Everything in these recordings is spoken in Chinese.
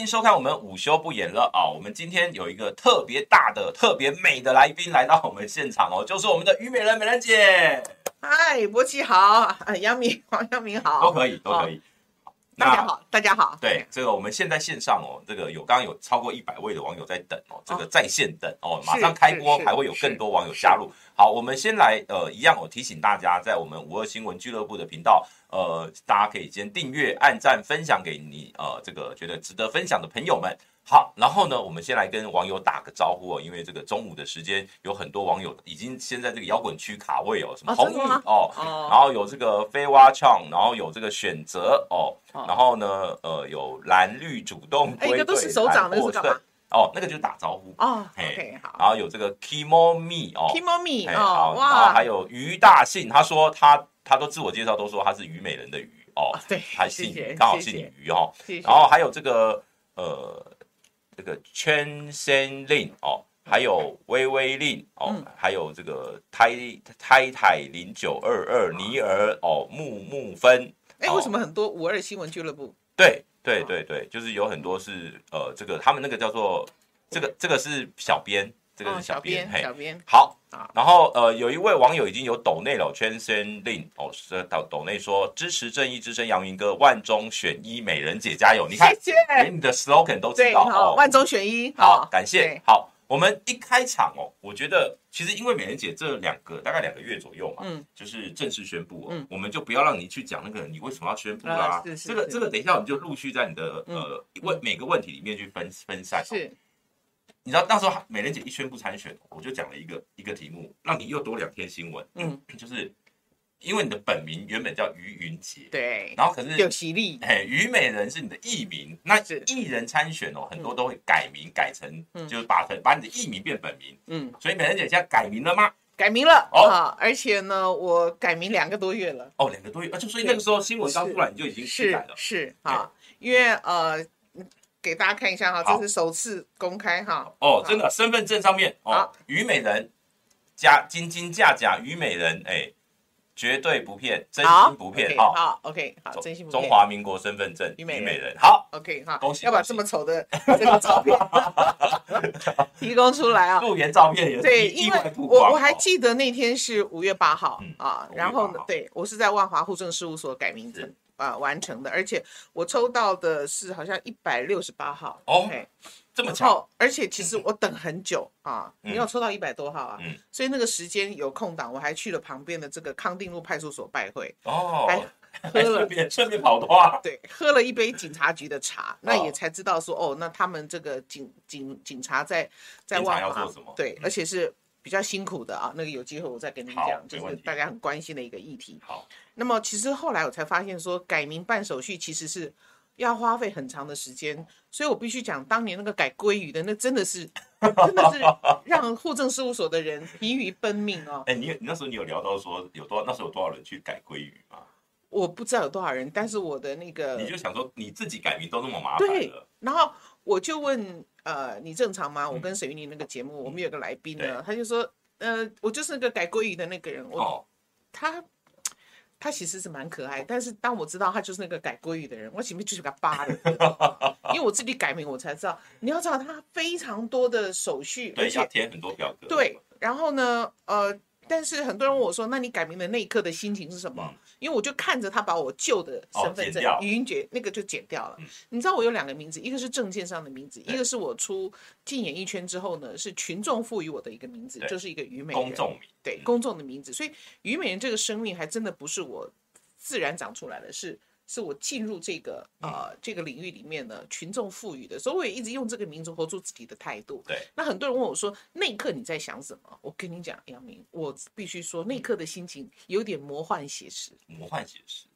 欢迎收看我们午休不演了啊！我们今天有一个特别大的、特别美的来宾来到我们现场哦，就是我们的虞美人美人姐。嗨，博奇好，杨明黄杨明好，都可以，都可以。大家好，大家好。对，这个我们现在线上哦，这个有刚刚有超过一百位的网友在等哦，这个在线等哦，马上开播还会有更多网友加入。好，我们先来呃，一样我提醒大家，在我们五二新闻俱乐部的频道。呃，大家可以先订阅、按赞、分享给你呃，这个觉得值得分享的朋友们。好，然后呢，我们先来跟网友打个招呼哦，因为这个中午的时间，有很多网友已经先在这个摇滚区卡位哦，什么红雨哦，然后有这个飞蛙唱，然后有这个选择哦，然后呢，呃，有蓝绿主动归队，一个都是手掌的是干嘛？哦，那个就是打招呼哦。OK，好。然后有这个 Kimomi 哦，Kimomi 哦，哇，然后还有于大信，他说他。他都自我介绍都说他是虞美人的虞哦，对，还姓于，刚好姓于哦。然后还有这个呃，这个圈森令哦，还有微微令哦，还有这个胎胎台零九二二尼尔哦，木木分。哎，为什么很多五二新闻俱乐部？对对对对，就是有很多是呃，这个他们那个叫做这个这个是小编。这个是小编，嘿，小编。好。然后呃，有一位网友已经有抖内了，圈森令哦，是抖抖内说支持正义之声，杨云哥，万中选一，美人姐加油！你看，谢谢，连你的 slogan 都知道哦，万中选一，好，感谢。好，我们一开场哦，我觉得其实因为美人姐这两个大概两个月左右嘛，嗯，就是正式宣布，嗯，我们就不要让你去讲那个你为什么要宣布啦，这个这个等一下我们就陆续在你的呃问每个问题里面去分分散，是。你知道那时候美人姐一宣布参选，我就讲了一个一个题目，让你又多两篇新闻。嗯，就是因为你的本名原本叫于云杰，对，然后可是有犀利，嘿，于美人是你的艺名，那艺人参选哦，很多都会改名改成，就是把把你的艺名变本名。嗯，所以美人姐现在改名了吗？改名了哦，而且呢，我改名两个多月了。哦，两个多月啊，就所以那个时候新闻刚出来，你就已经是改了，是啊，因为呃。给大家看一下哈，这是首次公开哈。哦，真的，身份证上面哦，虞美人加金金价假虞美人，哎，绝对不骗，真心不骗。好，OK，好，真心不骗。中华民国身份证虞美人，好，OK，哈，恭喜。要把这么丑的 这个照片 提供出来啊？素颜照片也对，因为我我还记得那天是五月八号啊，然后呢，对我是在万华户政事务所改名字。啊，完成的，而且我抽到的是好像一百六十八号哦，这么巧，而且其实我等很久啊，没有抽到一百多号啊，嗯，所以那个时间有空档，我还去了旁边的这个康定路派出所拜会哦，还喝了顺便顺便跑的话，对，喝了一杯警察局的茶，那也才知道说哦，那他们这个警警警察在在万华做什么？对，而且是。比较辛苦的啊，那个有机会我再跟你讲，就是大家很关心的一个议题。好，那么其实后来我才发现说，改名办手续其实是要花费很长的时间，所以我必须讲，当年那个改鲑鱼的，那真的是真的是 让户政事务所的人疲于奔命哦。哎，你你那时候你有聊到说有多那时候有多少人去改鲑鱼吗？我不知道有多少人，但是我的那个你就想说你自己改名都那么麻烦了，然后我就问。呃，你正常吗？我跟沈玉琳那个节目，我们有个来宾呢，他就说，呃，我就是那个改鲑鱼的那个人，我他他其实是蛮可爱，但是当我知道他就是那个改鲑鱼的人，我前面就是个扒的，因为我自己改名，我才知道，你要知道他非常多的手续，对，要填很多表格，对，然后呢，呃。但是很多人问我说：“那你改名的那一刻的心情是什么？”嗯、因为我就看着他把我旧的身份证、语音节那个就剪掉了。嗯、你知道我有两个名字，一个是证件上的名字，一个是我出进演艺圈之后呢，是群众赋予我的一个名字，就是一个虞美人。公众名。对，公众的名字。所以虞美人这个生命还真的不是我自然长出来的，是。是我进入这个呃这个领域里面呢，群众赋予的，所以我也一直用这个民族活出自己的态度。对，那很多人问我说，那一刻你在想什么？我跟你讲，杨明，我必须说，那一刻的心情有点魔幻写实。魔幻写实，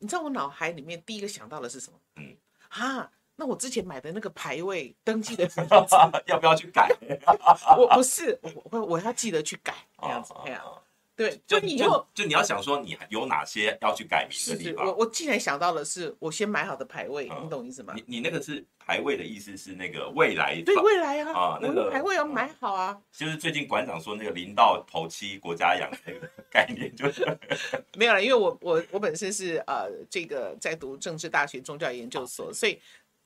你知道我脑海里面第一个想到的是什么？嗯，啊，那我之前买的那个牌位登记的名字 要不要去改？我不是，我我我要记得去改，这样子，这样。对，就你就就你要想说，你有哪些要去改名的地方？我我竟然想到的是，我先买好的牌位，你懂意思吗？你你那个是牌位的意思是那个未来？对，未来啊，啊，那个牌位要买好啊。就是最近馆长说那个零到头七国家养那个 概念，就是没有了，因为我我我本身是呃这个在读政治大学宗教研究所，所以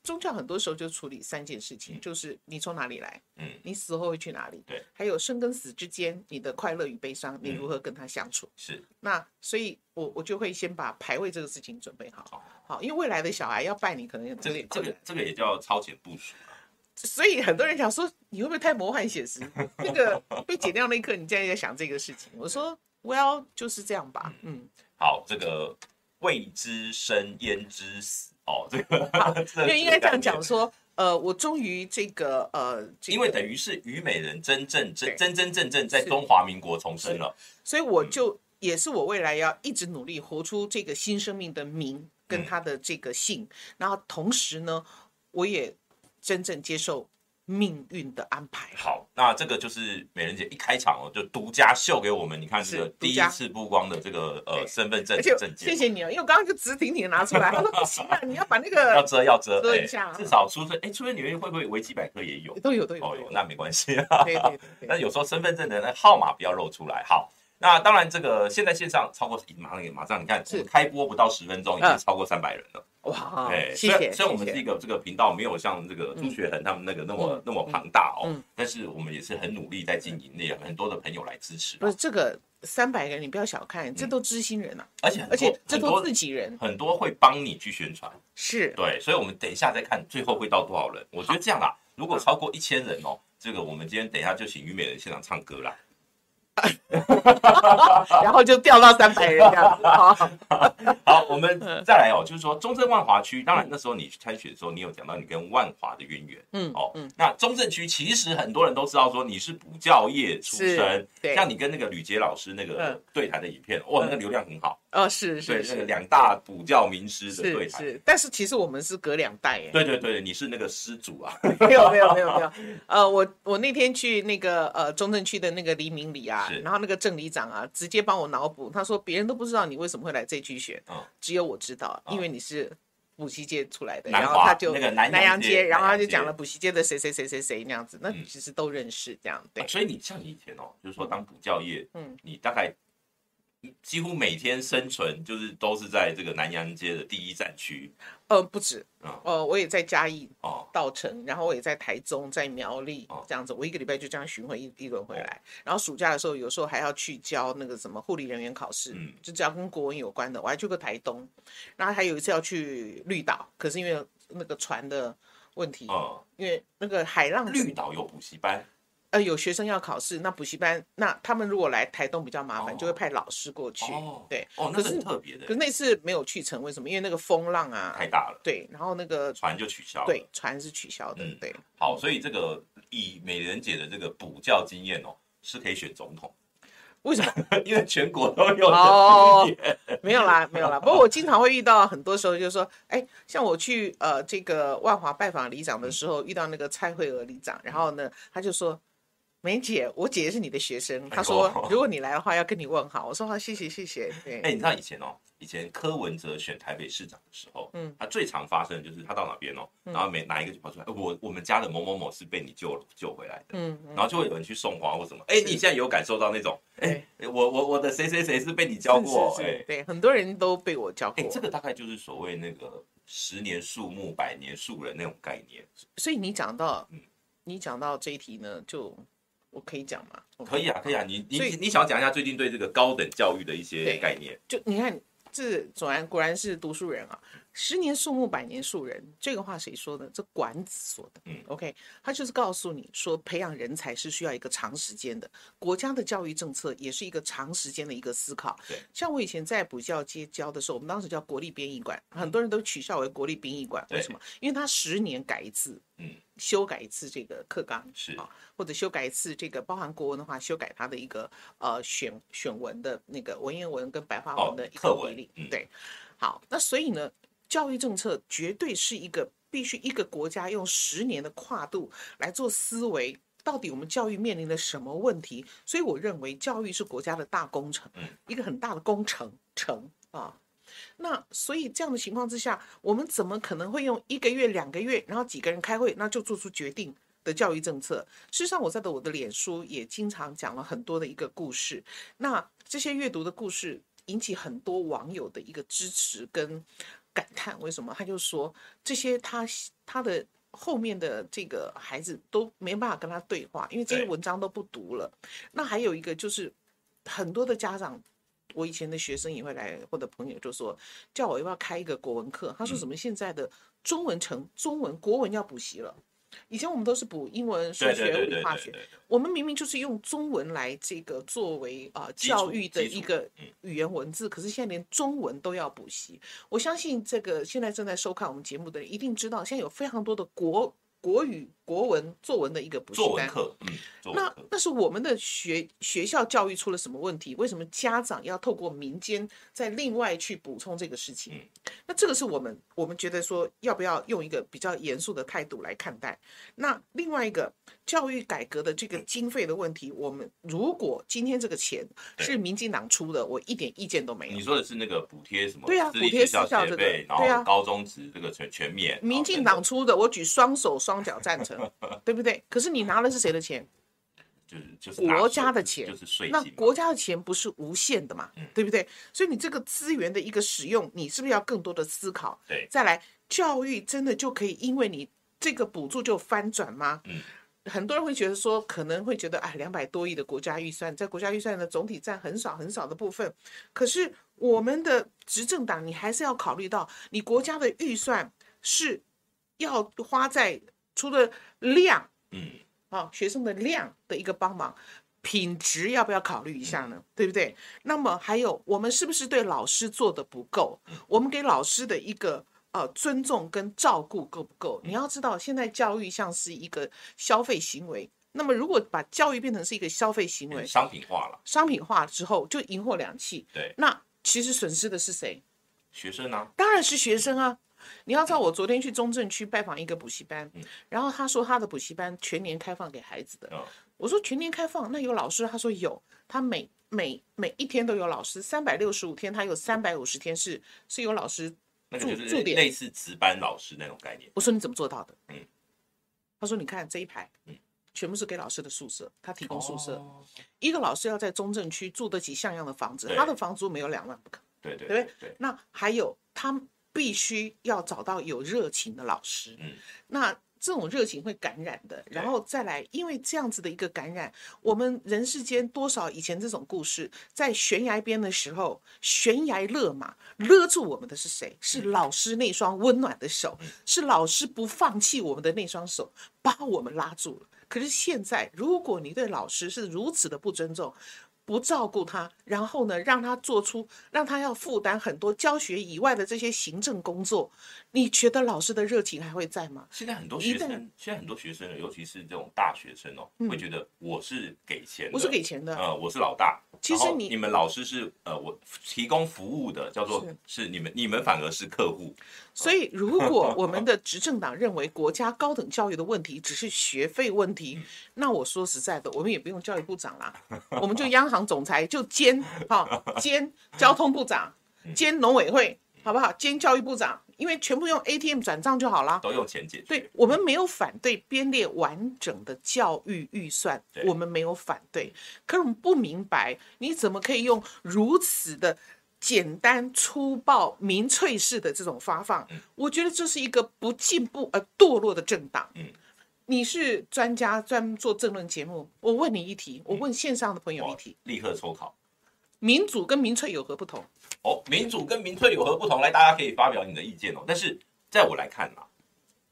宗教很多时候就处理三件事情，嗯、就是你从哪里来，嗯，你死后会去哪里，对，还有生跟死之间你的快乐与悲伤，你如何跟他相处？嗯、是。那所以我我就会先把排位这个事情准备好，好，好，因为未来的小孩要拜你，可能有点这个这个也叫超前部署。所以很多人想说，你会不会太魔幻写实？那个 被剪掉那一刻，你竟然在想这个事情。我说，Well，就是这样吧。嗯，好，这个未知生焉知死？哦，这个，因为应该这样讲说，呃，我终于这个呃，这个、因为等于是虞美人真正真真真正正在中华民国重生了，所以我就、嗯、也是我未来要一直努力活出这个新生命的名跟他的这个姓，嗯、然后同时呢，我也。真正接受命运的安排。好，那这个就是美人姐一开场哦，就独家秀给我们。你看这个第一次曝光的这个呃身份证证件。谢谢你哦，因为我刚刚就直挺挺的拿出来。他说不行啊，你要把那个要遮要遮遮一下。至少出生哎，出生里面会不会维基百科也有？都有都有。哦，有那没关系啊。对对对。那 有时候身份证的那号码不要露出来。好。那当然，这个现在线上超过马上马上，你看是开播不到十分钟，已经超过三百人了。哇，哎，谢谢。虽然我们是一个这个频道，没有像这个朱学恒他们那个那么那么庞大哦，但是我们也是很努力在经营，那有很多的朋友来支持。不是这个三百个人，你不要小看，这都知心人呐，而且而且这都自己人，很多会帮你去宣传。是对，所以我们等一下再看最后会到多少人。我觉得这样啦，如果超过一千人哦，这个我们今天等一下就请虞美人现场唱歌啦。然后就掉到三百人这样子。好，好，我们再来哦，就是说中正万华区，当然那时候你去参选的时候，你有讲到你跟万华的渊源，嗯，哦，嗯，那中正区其实很多人都知道说你是补教业出身，对，像你跟那个吕杰老师那个对谈的影片，哇，那个流量很好，哦，是是是，那个两大补教名师的对谈，是，但是其实我们是隔两代，哎，对对对，你是那个师祖啊，没有没有没有没有，呃，我我那天去那个呃中正区的那个黎明里啊。然后那个郑里长啊，直接帮我脑补，他说别人都不知道你为什么会来这区选，只有我知道，因为你是补习街出来的，然后他就南洋街，然后他就讲了补习街的谁谁谁谁谁那样子，那其实都认识这样，对。所以你像以前哦，就是说当补教业，嗯，你大概。几乎每天生存就是都是在这个南洋街的第一战区，呃，不止，呃，我也在嘉义哦，稻城，然后我也在台中，在苗栗这样子，我一个礼拜就这样巡回一一轮回来，然后暑假的时候有时候还要去教那个什么护理人员考试，嗯，就只要跟国文有关的，我还去过台东，然后还有一次要去绿岛，可是因为那个船的问题，哦，因为那个海浪，绿岛有补习班。呃，有学生要考试，那补习班，那他们如果来台东比较麻烦，就会派老师过去。对，哦，那是很特别的。可是那次没有去成，为什么？因为那个风浪啊太大了。对，然后那个船就取消了。对，船是取消的。对。好，所以这个以美人姐的这个补教经验哦，是可以选总统。为什么？因为全国都有。哦，没有啦，没有啦。不过我经常会遇到，很多时候就是说，哎，像我去呃这个万华拜访里长的时候，遇到那个蔡惠娥里长，然后呢，他就说。美姐，我姐姐是你的学生。她说，如果你来的话，要跟你问好。我说好，谢谢谢谢。对，哎，你知道以前哦，以前柯文哲选台北市长的时候，嗯，他最常发生的就是他到哪边哦，然后每哪一个就跑出来，我我们家的某某某是被你救救回来的，嗯，然后就会有人去送花或什么。哎，你现在有感受到那种？哎，我我我的谁谁谁是被你教过？哎，对，很多人都被我教过。哎，这个大概就是所谓那个十年树木，百年树人那种概念。所以你讲到，嗯，你讲到这一题呢，就。我可以讲吗？可以啊，可以啊。你你你想讲一下最近对这个高等教育的一些概念？就你看，这果然果然是读书人啊。十年树木，百年树人，这个话谁说的？这管子说的。嗯，OK，他就是告诉你说，培养人才是需要一个长时间的，国家的教育政策也是一个长时间的一个思考。对，像我以前在补教街教的时候，我们当时叫国立编译馆，很多人都取笑为国立编译馆，为什么？因为他十年改一次，嗯，修改一次这个课纲是啊，或者修改一次这个包含国文的话，修改它的一个呃选选文的那个文言文跟白话文的一个比例。对，好，那所以呢？教育政策绝对是一个必须一个国家用十年的跨度来做思维，到底我们教育面临了什么问题？所以我认为教育是国家的大工程，一个很大的工程程啊。那所以这样的情况之下，我们怎么可能会用一个月、两个月，然后几个人开会，那就做出决定的教育政策？事实上，我在的我的脸书也经常讲了很多的一个故事。那这些阅读的故事。引起很多网友的一个支持跟感叹，为什么？他就说这些他他的后面的这个孩子都没办法跟他对话，因为这些文章都不读了。那还有一个就是很多的家长，我以前的学生也会来，或者朋友就说叫我要不要开一个国文课？他说什么现在的中文成中文国文要补习了。以前我们都是补英文、数学、物理、化学，我们明明就是用中文来这个作为啊、呃、教育的一个语言文字，可是现在连中文都要补习。我相信这个现在正在收看我们节目的人一定知道，现在有非常多的国。国语、国文、作文的一个补习班课，嗯，那那是我们的学学校教育出了什么问题？为什么家长要透过民间再另外去补充这个事情？嗯，那这个是我们我们觉得说要不要用一个比较严肃的态度来看待？那另外一个教育改革的这个经费的问题，我们如果今天这个钱是民进党出的，我一点意见都没有。你说的是那个补贴什么？对啊，补贴私校这个，对啊，高中职这个全全免，民进党出的，我举双手。双脚赞成，对不对？可是你拿的是谁的钱？就是就是国家的钱，就是税。那国家的钱不是无限的嘛？对不对？所以你这个资源的一个使用，你是不是要更多的思考？对，再来教育真的就可以因为你这个补助就翻转吗？嗯，很多人会觉得说，可能会觉得哎，两百多亿的国家预算，在国家预算的总体占很少很少的部分。可是我们的执政党，你还是要考虑到，你国家的预算是要花在。除了量，嗯，啊，学生的量的一个帮忙，品质要不要考虑一下呢？对不对？那么还有，我们是不是对老师做的不够？我们给老师的一个呃尊重跟照顾够不够？你要知道，现在教育像是一个消费行为，那么如果把教育变成是一个消费行为，商品化了，商品化之后就银货两訖。对，那其实损失的是谁？学生啊，当然是学生啊。你要知道，我昨天去中正区拜访一个补习班，然后他说他的补习班全年开放给孩子的。我说全年开放，那有老师？他说有，他每每每一天都有老师，三百六十五天，他有三百五十天是是有老师驻驻点，类似值班老师那种概念。我说你怎么做到的？嗯，他说你看这一排，嗯，全部是给老师的宿舍，他提供宿舍，一个老师要在中正区住得起像样的房子，他的房租没有两万不可，对对对对。那还有他。必须要找到有热情的老师，嗯，那这种热情会感染的，然后再来，因为这样子的一个感染，我们人世间多少以前这种故事，在悬崖边的时候，悬崖勒马，勒住我们的是谁？是老师那双温暖的手，是老师不放弃我们的那双手，把我们拉住了。可是现在，如果你对老师是如此的不尊重，不照顾他，然后呢，让他做出让他要负担很多教学以外的这些行政工作，你觉得老师的热情还会在吗？现在很多学生，现在很多学生，尤其是这种大学生哦，会觉得我是给钱的，我是给钱的，呃，我是老大。其实你你们老师是呃，我提供服务的，叫做是，是你们，你们反而是客户。所以，如果我们的 执政党认为国家高等教育的问题只是学费问题，那我说实在的，我们也不用教育部长啦，我们就央行总裁就兼 哈兼交通部长，兼农委会，好不好？兼教育部长。因为全部用 ATM 转账就好了，都有钱解决。对，我们没有反对编列完整的教育预算，我们没有反对。可是我们不明白，你怎么可以用如此的简单粗暴、民粹式的这种发放？嗯、我觉得这是一个不进步而堕落的政党。嗯，你是专家，专门做政论节目。我问你一题，我问线上的朋友一题，立刻抽考。民主跟民粹有何不同？哦，民主跟民粹有何不同？来，大家可以发表你的意见哦。但是在我来看啊，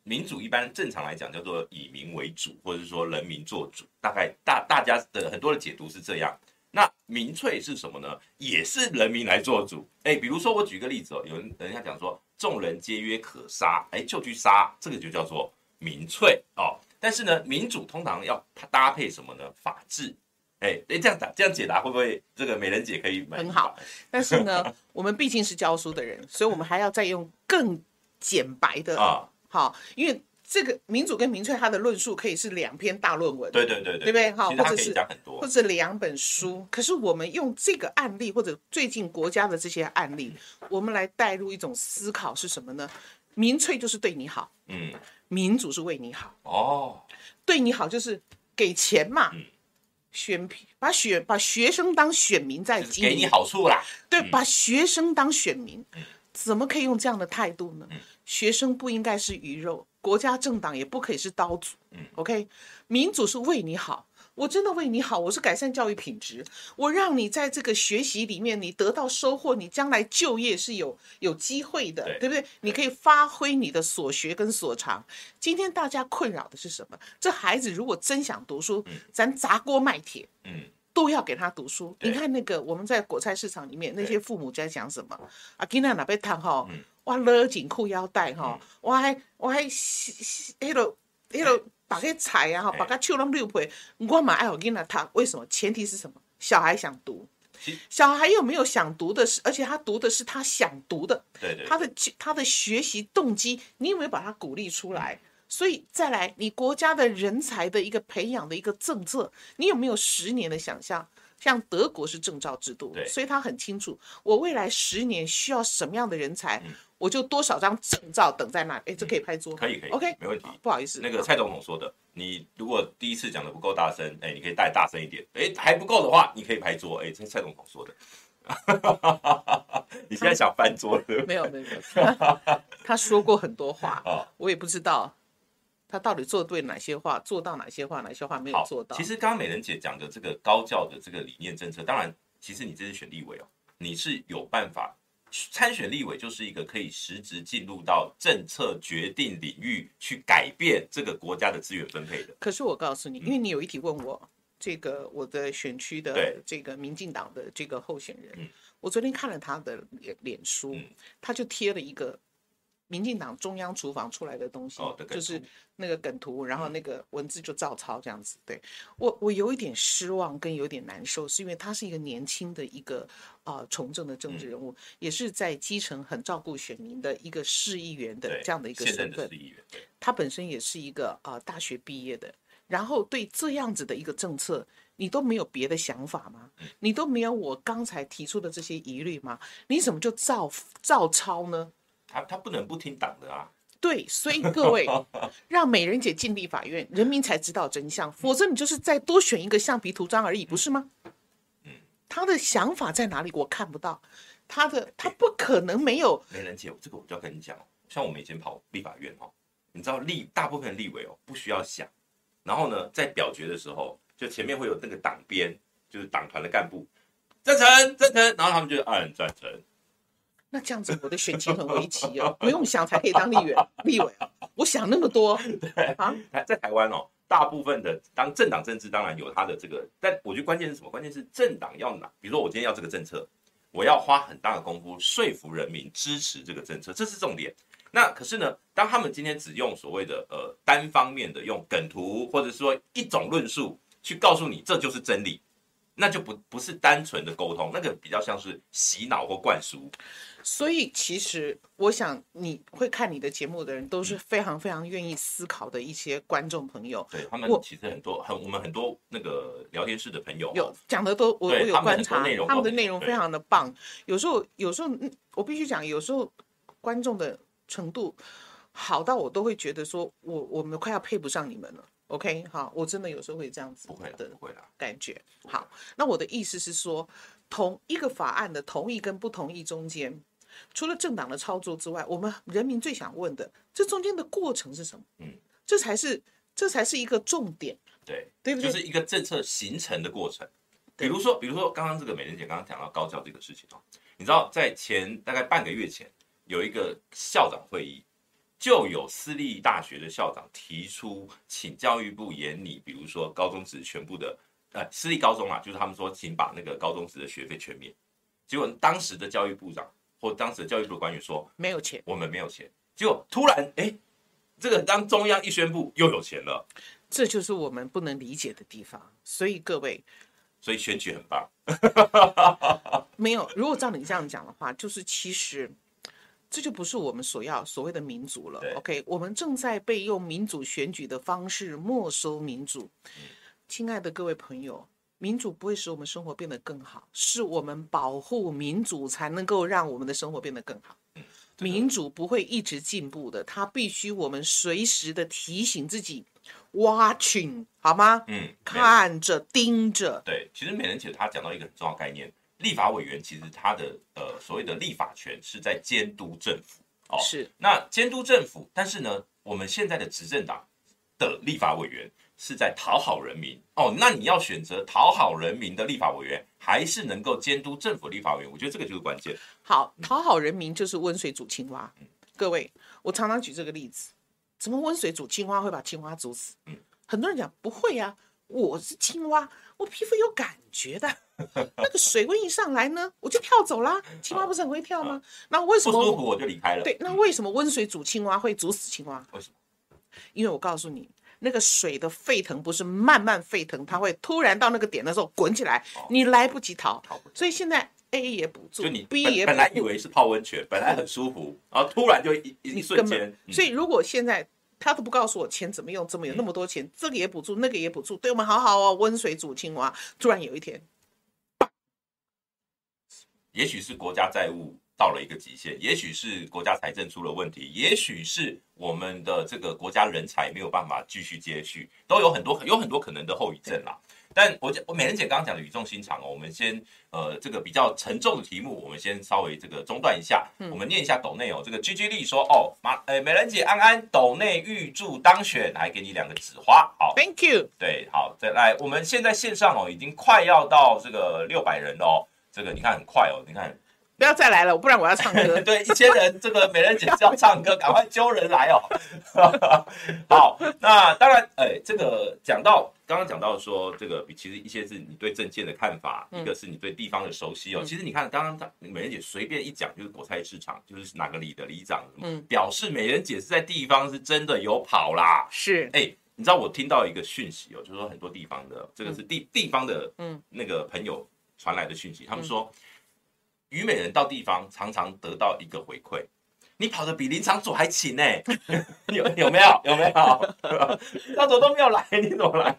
民主一般正常来讲叫做以民为主，或者是说人民做主。大概大大家的很多的解读是这样。那民粹是什么呢？也是人民来做主。哎，比如说我举个例子哦，有人人家讲说众人皆曰可杀，哎，就去杀，这个就叫做民粹哦。但是呢，民主通常要搭配什么呢？法治。哎哎，这样答这样解答会不会这个美人姐可以很好？但是呢，我们毕竟是教书的人，所以我们还要再用更简白的啊，好，因为这个民主跟民粹，它的论述可以是两篇大论文，对对对对，对不对？好，或者是或者两本书。可是我们用这个案例，或者最近国家的这些案例，我们来带入一种思考是什么呢？民粹就是对你好，嗯，民主是为你好哦，对你好就是给钱嘛。选把选把学生当选民在经营，给你好处啦。对，把学生当选民，怎么可以用这样的态度呢？嗯、学生不应该是鱼肉，国家政党也不可以是刀俎。嗯，OK，民主是为你好。我真的为你好，我是改善教育品质，我让你在这个学习里面你得到收获，你将来就业是有有机会的，对，对不对？你可以发挥你的所学跟所长。今天大家困扰的是什么？这孩子如果真想读书，嗯、咱砸锅卖铁，嗯，都要给他读书。你看那个我们在果菜市场里面那些父母在讲什么？啊，今天哪边谈哈？哇勒紧裤腰带哈，我还我还那个那个。把个菜啊，哈，把个秋龙六陪，我蛮爱我给他他为什么？前提是什么？小孩想读，小孩有没有想读的？是，而且他读的是他想读的，对对，他的他的学习动机，你有没有把他鼓励出来？所以再来，你国家的人才的一个培养的一个政策，你有没有十年的想象？像德国是证照制度，所以他很清楚，我未来十年需要什么样的人才。嗯我就多少张证照等在那里，哎，这可以拍桌，可以可以，OK，没问题。不好意思，那个蔡总统说的，你如果第一次讲的不够大声，哎，你可以带大声一点，哎，还不够的话，你可以拍桌，哎，这是蔡总统说的。你现在想翻桌了？没有没有没 有，他他说过很多话，我也不知道他到底做对哪些话，做到哪些话，哪些话没有做到。其实刚刚美人姐讲的这个高教的这个理念政策，当然，其实你这次选立委哦，你是有办法。参选立委就是一个可以实质进入到政策决定领域去改变这个国家的资源分配的。可是我告诉你，因为你有一题问我，嗯、这个我的选区的这个民进党的这个候选人，嗯、我昨天看了他的脸脸书，嗯、他就贴了一个。民进党中央厨房出来的东西，哦、就是那个梗图，然后那个文字就照抄这样子。对我，我有一点失望跟有点难受，是因为他是一个年轻的一个啊、呃、从政的政治人物，嗯、也是在基层很照顾选民的一个市议员的这样的一个身份。他本身也是一个啊、呃、大学毕业的，然后对这样子的一个政策，你都没有别的想法吗？你都没有我刚才提出的这些疑虑吗？你怎么就照照抄呢？他他不能不听党的啊！对，所以各位 让美人姐进立法院，人民才知道真相。否则你就是再多选一个橡皮图章而已，不是吗？嗯，他的想法在哪里？我看不到。他的他不可能没有。美人姐，这个我就要跟你讲，像我们以前跑立法院哦，你知道立大部分立委哦不需要想，然后呢在表决的时候，就前面会有那个党编，就是党团的干部赞成赞成，然后他们就按赞成。那这样子，我的选情很危急哦，不用想才可以当立委，立委啊！我想那么多，对啊，在台湾哦，大部分的当政党政治当然有它的这个，但我觉得关键是什么？关键是政党要拿，比如说我今天要这个政策，我要花很大的功夫说服人民支持这个政策，这是重点。那可是呢，当他们今天只用所谓的呃单方面的用梗图，或者说一种论述去告诉你这就是真理。那就不不是单纯的沟通，那个比较像是洗脑或灌输。所以其实我想你会看你的节目的人都是非常非常愿意思考的一些观众朋友。对，他们其实很多很我们很多那个聊天室的朋友有讲的都我我有观察，他们，的内容非常的棒。有时候有时候我必须讲，有时候观众的程度好到我都会觉得说我我们快要配不上你们了。OK，好，我真的有时候会这样子的感觉。好，那我的意思是说，同一个法案的同意跟不同意中间，除了政党的操作之外，我们人民最想问的，这中间的过程是什么？嗯，这才是这才是一个重点。对，对不对？就是一个政策形成的过程。比如说，比如说刚刚这个美人姐刚刚讲到高教这个事情哦，你知道在前大概半个月前有一个校长会议。就有私立大学的校长提出，请教育部研拟，比如说高中职全部的，呃，私立高中啊，就是他们说，请把那个高中时的学费全免。结果当时的教育部长或当时的教育部的官员说，没有钱，我们没有钱。结果突然，哎，这个当中央一宣布，又有钱了，这就是我们不能理解的地方。所以各位，所以选举很棒。没有，如果照你这样讲的话，就是其实。这就不是我们所要所谓的民主了。OK，我们正在被用民主选举的方式没收民主。嗯、亲爱的各位朋友，民主不会使我们生活变得更好，是我们保护民主才能够让我们的生活变得更好。嗯、民主不会一直进步的，它必须我们随时的提醒自己，watching 好吗？嗯，看着盯着。对，其实美人姐她讲到一个很重要概念。立法委员其实他的呃所谓的立法权是在监督政府哦，是那监督政府，但是呢，我们现在的执政党的立法委员是在讨好人民哦，那你要选择讨好人民的立法委员，还是能够监督政府立法委员？我觉得这个就是关键。好，讨好人民就是温水煮青蛙。嗯、各位，我常常举这个例子，怎么温水煮青蛙会把青蛙煮死？嗯，很多人讲不会啊，我是青蛙，我皮肤有感觉的。那个水温一上来呢，我就跳走啦。青蛙不是很会跳吗？啊、那为什么不舒服我就离开了？对，那为什么温水煮青蛙会煮死青蛙？为什么？因为我告诉你，那个水的沸腾不是慢慢沸腾，它会突然到那个点的时候滚起来，你来不及逃。所以现在 A 也补助，就你 B 也本来以为是泡温泉，本来很舒服，然后突然就一一瞬间。所以如果现在他都不告诉我钱怎么用，怎么有那么多钱，这个也补助，那个也补助，对我们好好哦。温水煮青蛙，突然有一天。也许是国家债务到了一个极限，也许是国家财政出了问题，也许是我们的这个国家人才没有办法继续接续，都有很多有很多可能的后遗症啦。但我我美人姐刚刚讲的语重心长哦，我们先呃这个比较沉重的题目，我们先稍微这个中断一下，我们念一下斗内哦，这个 G G 力说哦马呃美人姐安安斗内预祝当选，来给你两个纸花，好，Thank you，对，好再来，我们现在线上哦已经快要到这个六百人了哦。这个你看很快哦，你看，不要再来了，不然我要唱歌。对，一千人，这个美人姐是要唱歌，赶快揪人来哦。好，那当然，哎，这个讲到刚刚讲到说，这个其实一些是你对政见的看法，嗯、一个是你对地方的熟悉哦。嗯、其实你看，刚刚美人姐随便一讲，就是果菜市场，就是哪个里的里长，嗯，表示美人姐是在地方是真的有跑啦。是，哎，你知道我听到一个讯息哦，就是说很多地方的这个是地、嗯、地方的，嗯，那个朋友。传来的讯息，他们说，虞美人到地方常常得到一个回馈，你跑得比林场佐还勤呢，有有没有？有没有？林昶佐都没有来，你怎么来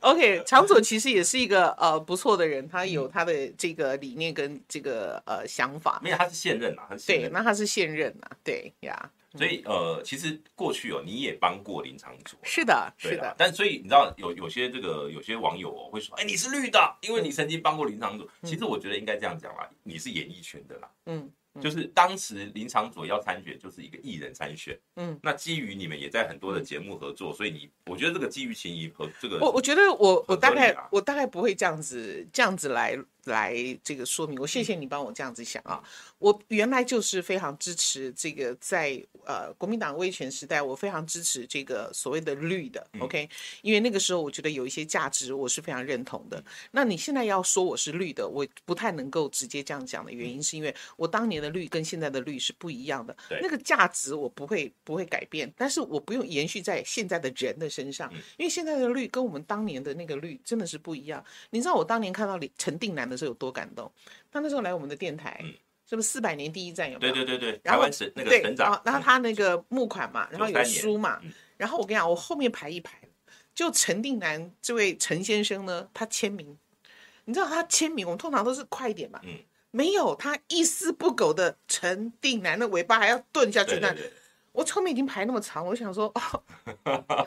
？OK，场佐其实也是一个呃不错的人，他有他的这个理念跟这个呃想法。没有，他是现任啊。对，那他是现任啊，对呀。所以呃，其实过去哦，你也帮过林昶佐，是的，对是的。但所以你知道有有些这个有些网友哦会说，哎，你是绿的，因为你曾经帮过林昶佐。嗯、其实我觉得应该这样讲啦，你是演艺圈的啦，嗯，嗯。就是当时林昶佐要参选，就是一个艺人参选，嗯，那基于你们也在很多的节目合作，嗯、所以你我觉得这个基于情谊和这个，我我觉得我我大概我大概不会这样子这样子来。来这个说明，我谢谢你帮我这样子想啊。我原来就是非常支持这个，在呃国民党威权时代，我非常支持这个所谓的绿的，OK？因为那个时候我觉得有一些价值我是非常认同的。那你现在要说我是绿的，我不太能够直接这样讲的原因，是因为我当年的绿跟现在的绿是不一样的。那个价值我不会不会改变，但是我不用延续在现在的人的身上，因为现在的绿跟我们当年的那个绿真的是不一样。你知道我当年看到陈定南的时候有多感动？他那时候来我们的电台，嗯、是不是四百年第一站有没有？对对对对。然后是那个省长，然后他那个募款嘛，然后有书嘛，嗯、然后我跟你讲，我后面排一排，就陈定南这位陈先生呢，他签名，你知道他签名，我们通常都是快一点嘛，嗯、没有，他一丝不苟的陈定南的尾巴还要顿下去，那我后面已经排那么长，我想说，哦、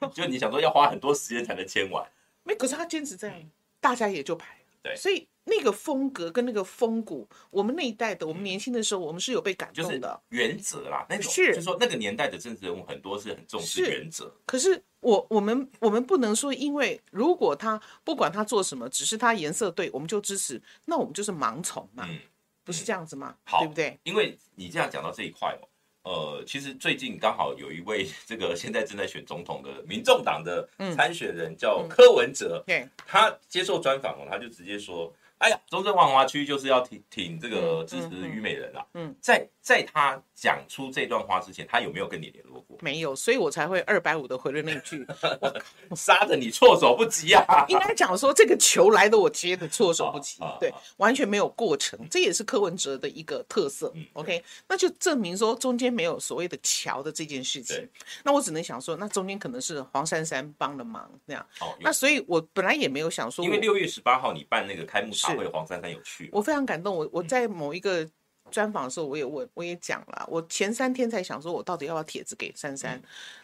就你想说要花很多时间才能签完，没，可是他坚持这样，大家也就排。对所以那个风格跟那个风骨，我们那一代的，我们年轻的时候，我们是有被感动的。原则啦，那种是，就是说那个年代的政治人物很多是很重视原则。可是我我们我们不能说，因为如果他不管他做什么，只是他颜色对，我们就支持，那我们就是盲从嘛，嗯、不是这样子吗？好，对不对？因为你这样讲到这一块哦。呃，其实最近刚好有一位 这个现在正在选总统的民众党的参选人叫柯文哲，他接受专访哦，他就直接说。哎呀，中正万华区就是要挺挺这个支持虞美人啊。嗯，在在他讲出这段话之前，他有没有跟你联络过？没有，所以我才会二百五的回了那句，杀的你措手不及啊！应该讲说这个球来的我接的措手不及，对，完全没有过程，这也是柯文哲的一个特色。OK，那就证明说中间没有所谓的桥的这件事情。那我只能想说，那中间可能是黄珊珊帮了忙那样。哦，那所以我本来也没有想说，因为六月十八号你办那个开幕式。是黄珊珊有去，我非常感动。我我在某一个专访的时候，我也问，我也讲了。我前三天才想说，我到底要不要帖子给珊珊？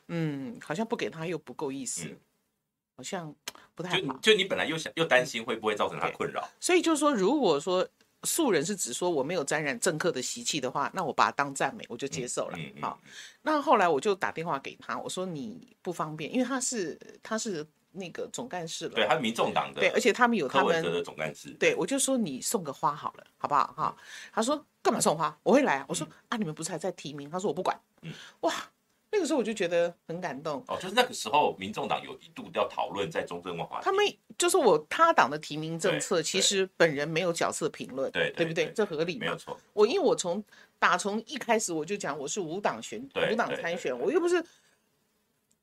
嗯，好像不给她又不够意思。好像不太好。就就你本来又想又担心会不会造成她困扰，所以就是说，如果说素人是指说我没有沾染政客的习气的话，那我把它当赞美，我就接受了。好、嗯嗯嗯，那后来我就打电话给他，我说你不方便，因为他是他是。那个总干事了，对，还有民众党的，对，而且他们有他们的总干事，对，我就说你送个花好了，好不好？哈，他说干嘛送花？我会来啊。我说、嗯、啊，你们不是还在提名？他说我不管。嗯，哇，那个时候我就觉得很感动。哦，就是那个时候，民众党有一度要讨论在中正文化，他们就是我他党的提名政策，其实本人没有角色评论，对对不对？这合理吗？没有错。我因为我从打从一开始我就讲我是无党选，无党参选，我又不是。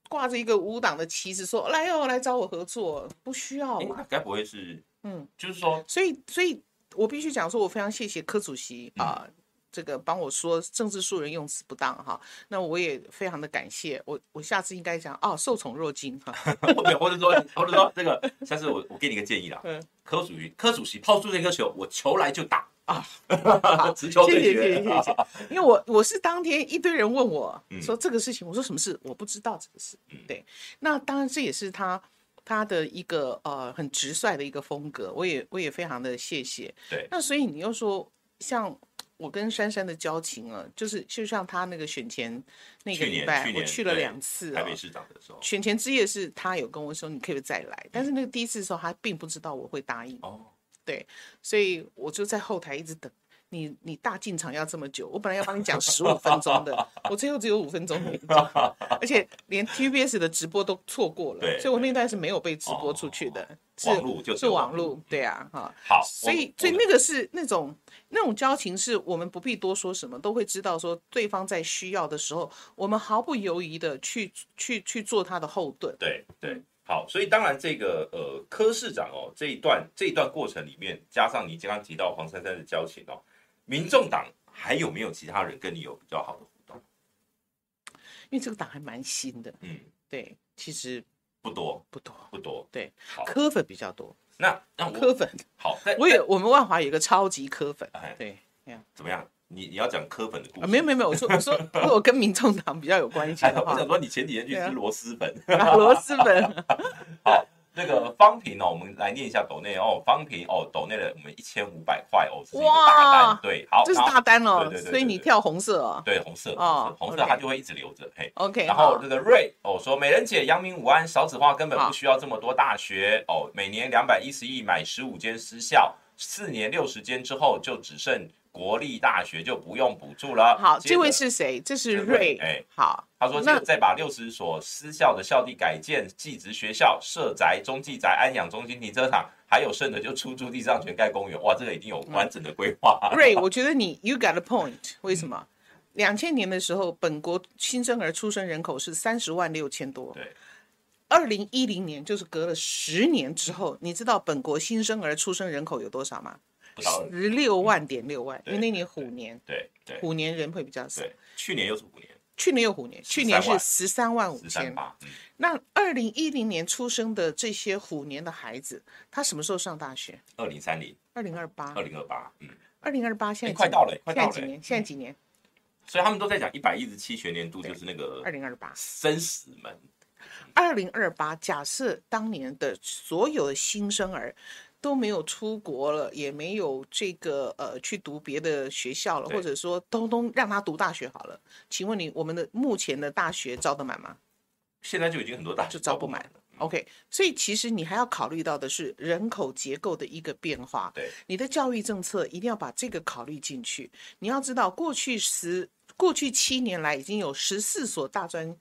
挂着一个无党的旗子说，来哦，来找我合作，不需要嘛？该不会是嗯，就是说，所以，所以我必须讲说，我非常谢谢柯主席啊、呃，这个帮我说政治素人用词不当哈，那我也非常的感谢我，我下次应该讲哦，受宠若惊哈，或者或者说或者说这个，下次我我给你一个建议啦，嗯，柯主席柯主席抛出这颗球，我球来就打。啊，直球对决，谢谢谢谢谢谢。因为我我是当天一堆人问我说这个事情，我说什么事？我不知道这个事。对，那当然这也是他他的一个呃很直率的一个风格，我也我也非常的谢谢。对，那所以你又说像我跟珊珊的交情啊，就是就像他那个选前那个礼拜，我去了两次啊。台北市长的时候，选前之夜是他有跟我说你可以再来，但是那个第一次的时候他并不知道我会答应。哦。对，所以我就在后台一直等你。你大进场要这么久，我本来要帮你讲十五分钟的，我最后只有五分钟，而且连 TBS 的直播都错过了，所以我那段是没有被直播出去的，是网路就是网路，对啊，哈。好，所以所以那个是那种那种交情，是我们不必多说什么，都会知道说对方在需要的时候，我们毫不犹豫的去去去做他的后盾。对对。好，所以当然这个呃柯市长哦这一段这一段过程里面，加上你刚刚提到黄珊珊的交情哦，民众党还有没有其他人跟你有比较好的互动？因为这个党还蛮新的，嗯，对，其实不多。不多。不多，对，科粉比较多。那那科粉。好，我也我们万华有一个超级科粉，对，怎么样？你你要讲科粉的故事？啊，没有没有没有，我说我说 如果跟民众党比较有关系的话，我想说你前几天去吃螺蛳粉，螺蛳粉。好，那个方平哦，我们来念一下斗内哦，方平哦，斗内了我们一千五百块哦，是一个大单，对，好，这是大单哦，对对对，所以你跳红色哦，对，红色哦，红色它就会一直留着，嘿，OK。然后这个瑞哦说，美人姐，阳明、武安、少子化根本不需要这么多大学哦，每年两百一十亿买十五间私校，四年六十间之后就只剩。国立大学就不用补助了。好，这位是谁？这是瑞。哎，好，他说现在再把六十所私校的校地改建技职学校、社宅、中继宅、安养中心、停车场，还有剩的就出租地上全盖公园。哇，这个已经有完整的规划。瑞，我觉得你 you got a point。为什么？两千年的时候，本国新生儿出生人口是三十万六千多。对。二零一零年，就是隔了十年之后，你知道本国新生儿出生人口有多少吗？十六万点六万，因为那年虎年，对对，虎年人会比较少。去年又是虎年，去年又虎年，去年是十三万五千。嗯、那二零一零年出生的这些虎年的孩子，他什么时候上大学？二零三零，二零二八，二零二八，嗯，二零二八现在快到了，快到了，现在几年？现在几年？所以他们都在讲一百一十七学年度就是那个二零二八生死门。二零二八，假设当年的所有的新生儿。都没有出国了，也没有这个呃去读别的学校了，或者说通通让他读大学好了。请问你，我们的目前的大学招得满吗？现在就已经很多大学就招不满了。OK，所以其实你还要考虑到的是人口结构的一个变化。对，你的教育政策一定要把这个考虑进去。你要知道，过去十过去七年来已经有十四所大专。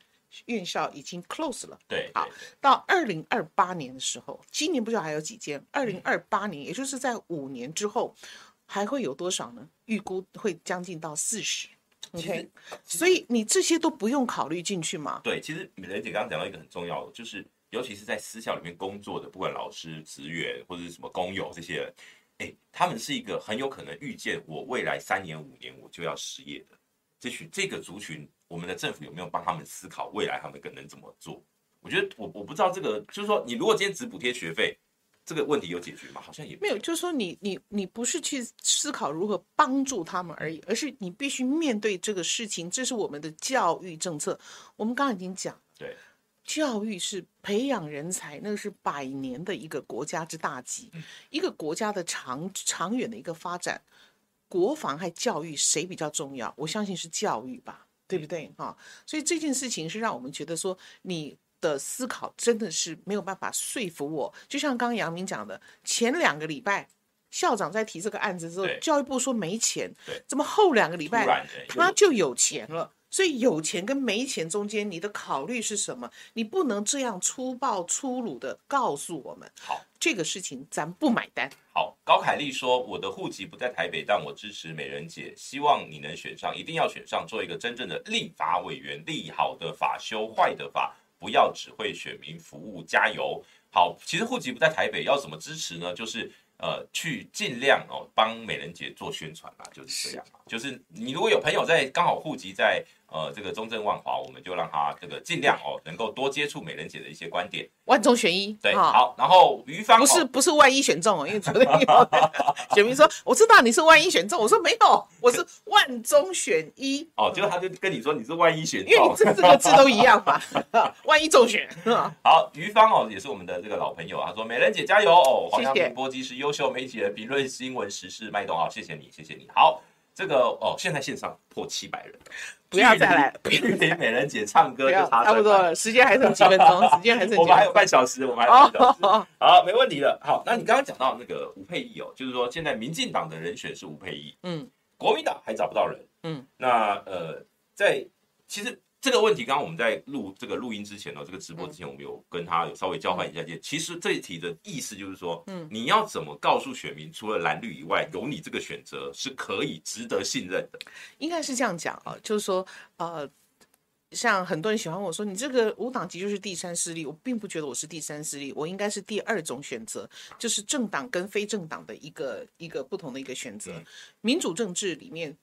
院校已经 close 了，对，好，到二零二八年的时候，今年不知道还有几间，二零二八年，也就是在五年之后，还会有多少呢？预估会将近到四十，OK，所以你这些都不用考虑进去嘛？对，其实美玲姐刚刚讲到一个很重要的，就是尤其是在私校里面工作的，不管老师、职员或者是什么工友这些人，哎，他们是一个很有可能预见我未来三年五年我就要失业的这群这个族群。我们的政府有没有帮他们思考未来他们可能怎么做？我觉得我我不知道这个，就是说你如果今天只补贴学费，这个问题有解决吗？好像也没有。就是说你你你不是去思考如何帮助他们而已，而是你必须面对这个事情，这是我们的教育政策。我们刚刚已经讲，对，教育是培养人才，那个是百年的一个国家之大计，一个国家的长长远的一个发展，国防和教育谁比较重要？我相信是教育吧，对不对？哈，所以这件事情是让我们觉得说，你的思考真的是没有办法说服我。就像刚刚杨明讲的，前两个礼拜校长在提这个案子之后，教育部说没钱，怎么后两个礼拜他就有钱了？所以有钱跟没钱中间，你的考虑是什么？你不能这样粗暴粗鲁的告诉我们。好，这个事情咱不买单。好，高凯丽说：“我的户籍不在台北，但我支持美人姐，希望你能选上，一定要选上，做一个真正的立法委员，立好的法，修坏的法，不要只会选民服务，加油！”好，其实户籍不在台北，要怎么支持呢？就是。呃，去尽量哦帮美人姐做宣传吧，就是这样嘛。就是你如果有朋友在刚好户籍在呃这个中正万华，我们就让他这个尽量哦能够多接触美人姐的一些观点。万中选一，对，好。然后于芳不是不是万一选中哦，因为昨天有选民说我知道你是万一选中，我说没有，我是万中选一。哦，结果他就跟你说你是万一选中，因为你这四个字都一样嘛，万一中选。好，于芳哦也是我们的这个老朋友，他说美人姐加油哦，黄阳明波基是优秀媒体人，评论新闻时事脉动，好，谢谢你，谢谢你。好，这个哦，现在线上破七百人，不要再来，距离美人姐唱歌就差差不多了，时间还剩几分钟，时间还剩几分钟，我们还有半小时，我们还有半小时，好，没问题了。好，那你刚刚讲到那个吴佩仪哦，就是说现在民进党的人选是吴佩仪，嗯，国民党还找不到人，嗯，那呃，在其实。这个问题，刚刚我们在录这个录音之前呢，这个直播之前，我们有跟他有稍微交换一下见。其实这一题的意思就是说，嗯，你要怎么告诉选民，除了蓝绿以外，有你这个选择是可以值得信任的？应该是这样讲啊，就是说，呃，像很多人喜欢我说，你这个无党籍就是第三势力，我并不觉得我是第三势力，我应该是第二种选择，就是政党跟非政党的一个一个不同的一个选择。民主政治里面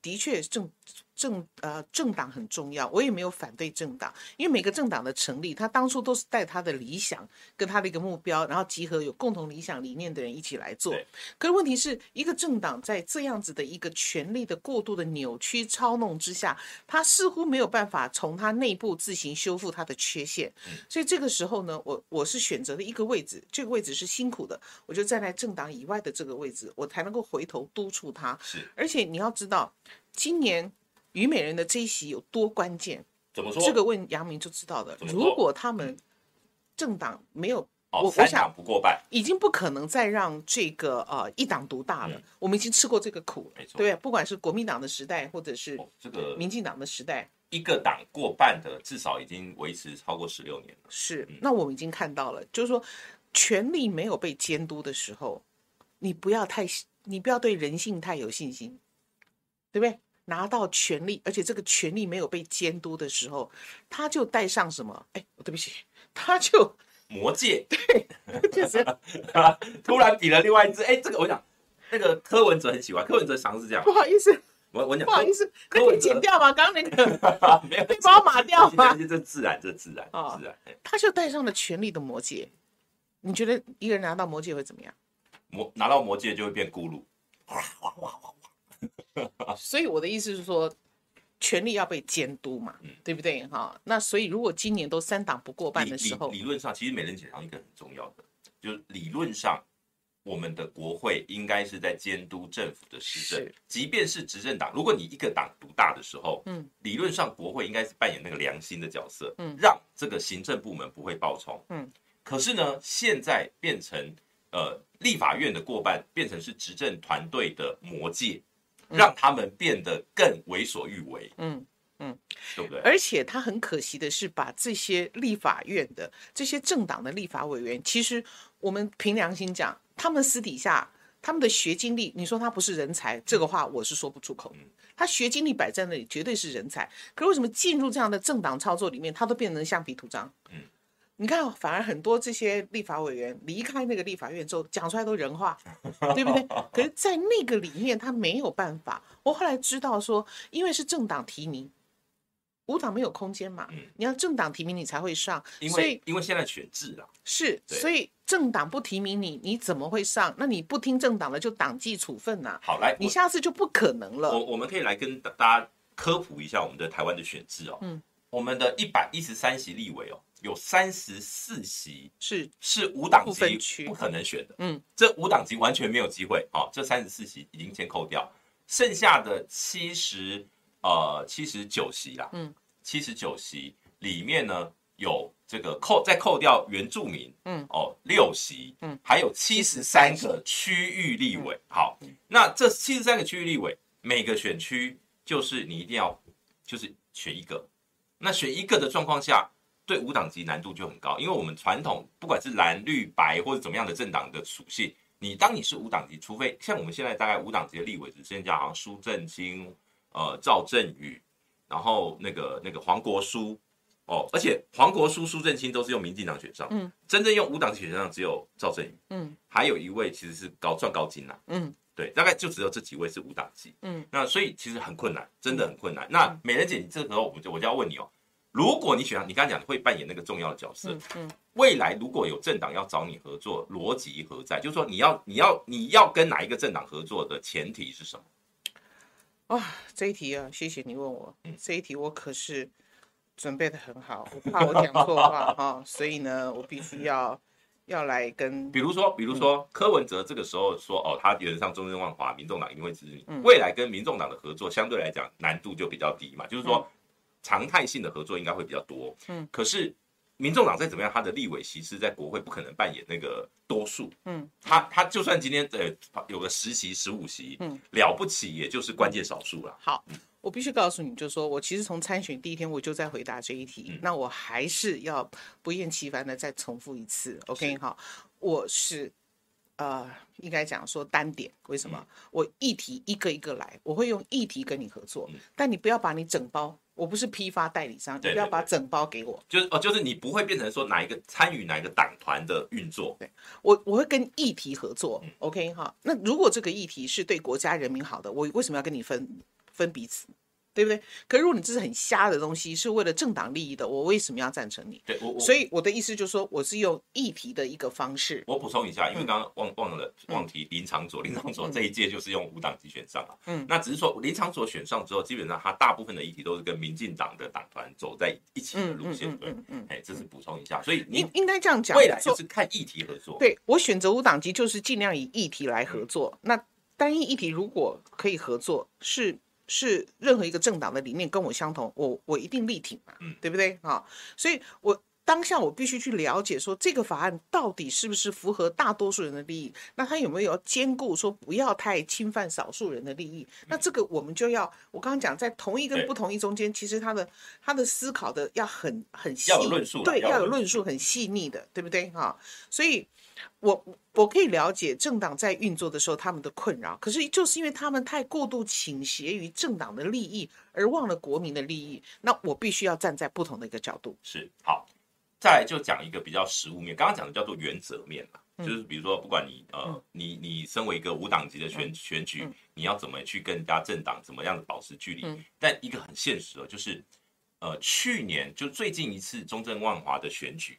的确政。政呃政党很重要，我也没有反对政党，因为每个政党的成立，他当初都是带他的理想跟他的一个目标，然后集合有共同理想理念的人一起来做。可是问题是一个政党在这样子的一个权力的过度的扭曲操弄之下，他似乎没有办法从他内部自行修复他的缺陷。所以这个时候呢，我我是选择了一个位置，这个位置是辛苦的，我就站在政党以外的这个位置，我才能够回头督促他。是，而且你要知道，今年。虞美人的这一席有多关键？怎么说？这个问杨明就知道的。如果他们政党没有，哦、我三党不过半，已经不可能再让这个呃一党独大了，嗯。我们已经吃过这个苦，没错，对，不管是国民党的时代，或者是这个民进党的时代，一个党过半的至少已经维持超过十六年了。是，那我们已经看到了，就是说权力没有被监督的时候，你不要太，你不要对人性太有信心，对不对？拿到权力，而且这个权力没有被监督的时候，他就带上什么？哎，对不起，他就魔戒。对，就是 突然比了另外一只。哎，这个我讲，那个柯文哲很喜欢，柯文哲常是这样。不好意思，我我讲，不好意思，可以剪掉吗？刚刚那个 没有，可以帮我码掉吗？这自然，这自然，哦、自然。他就带上了权力的魔戒。你觉得一个人拿到魔戒会怎么样？魔拿到魔戒就会变咕噜。哇哇哇哇！所以我的意思是说，权力要被监督嘛，嗯、对不对？哈，那所以如果今年都三党不过半的时候，理论上其实美人姐讲一个很重要的，就是理论上我们的国会应该是在监督政府的施政，即便是执政党，如果你一个党独大的时候，嗯，理论上国会应该是扮演那个良心的角色，嗯，让这个行政部门不会暴冲，嗯，可是呢，现在变成呃立法院的过半变成是执政团队的魔戒。让他们变得更为所欲为，嗯嗯，对不对？而且他很可惜的是，把这些立法院的这些政党的立法委员，其实我们凭良心讲，他们私底下他们的学经历，你说他不是人才，这个话我是说不出口。他学经历摆在那里，绝对是人才。可是为什么进入这样的政党操作里面，他都变成橡皮图章？嗯。你看，反而很多这些立法委员离开那个立法院之后，讲出来都人话，对不对？可是，在那个里面，他没有办法。我后来知道说，因为是政党提名，无党没有空间嘛。你要政党提名，你才会上。因为，因为现在选制了，是，所以政党不提名你，你怎么会上？那你不听政党的，就党纪处分呐。好，来，你下次就不可能了。我我们可以来跟大家科普一下我们的台湾的选制哦。嗯，我们的一百一十三席立委哦。有三十四席是是无党籍不可能选的，嗯，这无党籍完全没有机会，哦，这三十四席已经先扣掉，剩下的七十呃七十九席啦，嗯，七十九席里面呢有这个扣再扣掉原住民，嗯，哦六席，嗯，还有七十三个区域立委，嗯、好，那这七十三个区域立委每个选区就是你一定要就是选一个，那选一个的状况下。对无党籍难度就很高，因为我们传统不管是蓝绿白或者怎么样的政党的属性，你当你是无党籍，除非像我们现在大概无党籍的立委只剩下好像苏正清、呃赵振宇，然后那个那个黄国书哦，而且黄国书、苏正清都是用民进党选上，嗯，真正用无党籍选上只有赵振宇，嗯，还有一位其实是高赚高金呐，嗯，对，大概就只有这几位是无党籍，嗯，那所以其实很困难，真的很困难。那美人姐，你这个时候我就我就要问你哦。如果你选上，你刚才讲你会扮演那个重要的角色。嗯，嗯，未来如果有政党要找你合作，逻辑何在？就是说你要你要你要跟哪一个政党合作的前提是什么？哇，这一题啊，谢谢你问我。嗯，这一题我可是准备的很好，我怕我讲错话 哈，所以呢，我必须要要来跟。比如说，比如说、嗯、柯文哲这个时候说哦，他原则上中正万华，民众党一定会支持你。嗯、未来跟民众党的合作相对来讲难度就比较低嘛，就是说。嗯常态性的合作应该会比较多，嗯，可是民众党再怎么样，他的立委席次在国会不可能扮演那个多数，嗯，他他就算今天呃有个十席十五席，嗯，了不起也就是关键少数了。好，我必须告诉你，就是说我其实从参选第一天我就在回答这一题，嗯，那我还是要不厌其烦的再重复一次，OK？好，我是呃应该讲说单点，为什么？嗯，我议题一个一个来，我会用议题跟你合作，嗯，但你不要把你整包。我不是批发代理商，你不要把整包给我。就是哦，就是你不会变成说哪一个参与哪一个党团的运作。对，我我会跟议题合作。嗯、OK 哈，那如果这个议题是对国家人民好的，我为什么要跟你分分彼此？对不对？可如果你这是很瞎的东西，是为了政党利益的，我为什么要赞成你？对，我，我所以我的意思就是说，我是用议题的一个方式。我补充一下，因为刚刚忘忘了忘提林长佐，林长佐这一届就是用无党籍选上啊。嗯，那只是说林长佐选上之后，基本上他大部分的议题都是跟民进党的党团走在一起的路线。对，嗯，哎，这是补充一下。所以你应应该这样讲，未来就是看议题合作。对，我选择无党籍，就是尽量以议题来合作。那单一议题如果可以合作，是。是任何一个政党的理念跟我相同，我我一定力挺嘛，嗯，对不对啊？所以，我当下我必须去了解说，这个法案到底是不是符合大多数人的利益？那他有没有要兼顾说不要太侵犯少数人的利益？那这个我们就要，我刚刚讲在同意跟不同意中间，其实他的他的思考的要很很细，要有论述，对，要有论述很细腻的，对不对哈？所以。我我可以了解政党在运作的时候他们的困扰，可是就是因为他们太过度倾斜于政党的利益，而忘了国民的利益。那我必须要站在不同的一个角度。是好，再来就讲一个比较实物面，刚刚讲的叫做原则面嘛，嗯、就是比如说不管你呃、嗯、你你身为一个无党籍的选、嗯、选举，你要怎么去跟人家政党怎么样的保持距离？嗯、但一个很现实的，就是呃去年就最近一次中正万华的选举。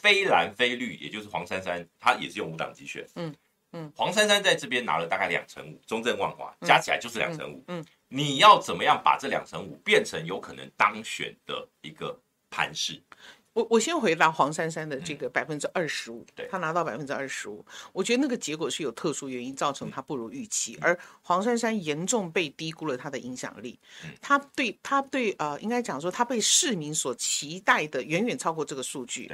非蓝非绿，也就是黄珊珊，她也是用无党籍选。嗯嗯，黄珊珊在这边拿了大概两成五，中正万华加起来就是两成五。嗯，你要怎么样把这两成五变成有可能当选的一个盘势？我我先回答黄珊珊的这个百分之二十五，对，他拿到百分之二十五，我觉得那个结果是有特殊原因造成他不如预期，而黄珊珊严重被低估了他的影响力，他对他对呃，应该讲说他被市民所期待的远远超过这个数据。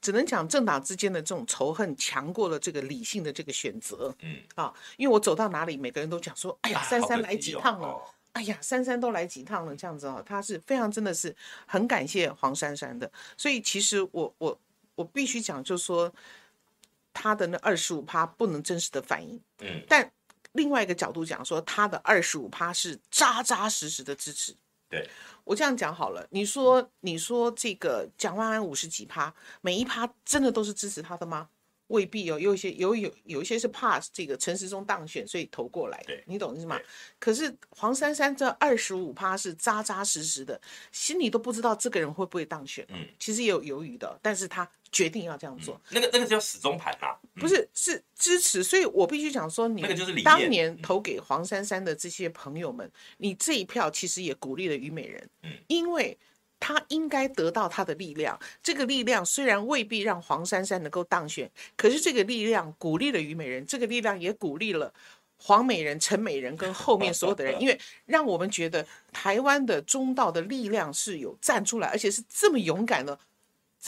对。只能讲政党之间的这种仇恨强过了这个理性的这个选择。嗯啊，因为我走到哪里，每个人都讲说：“哎呀，珊珊来几趟了？哦、哎呀，珊珊都来几趟了？”这样子哦，他是非常真的是很感谢黄珊珊的。所以其实我我我必须讲，就是说他的那二十五趴不能真实的反映。嗯，但另外一个角度讲说，他的二十五趴是扎扎实实的支持。对，我这样讲好了，你说你说这个蒋万安五十几趴，每一趴真的都是支持他的吗？未必哦，有一些有有有一些是怕这个陈时中当选，所以投过来。对，你懂意思吗？可是黄珊珊这二十五趴是扎扎实实的，心里都不知道这个人会不会当选。嗯，其实也有犹豫的，但是他决定要这样做。嗯、那个那个叫始终盘啊，嗯、不是是支持，所以我必须讲说，你那个就是当年投给黄珊珊的这些朋友们，你这一票其实也鼓励了虞美人。嗯，因为他应该得到他的力量。这个力量虽然未必让黄珊珊能够当选，可是这个力量鼓励了虞美人，这个力量也鼓励了黄美人、陈美人跟后面所有的人，因为让我们觉得台湾的中道的力量是有站出来，而且是这么勇敢的。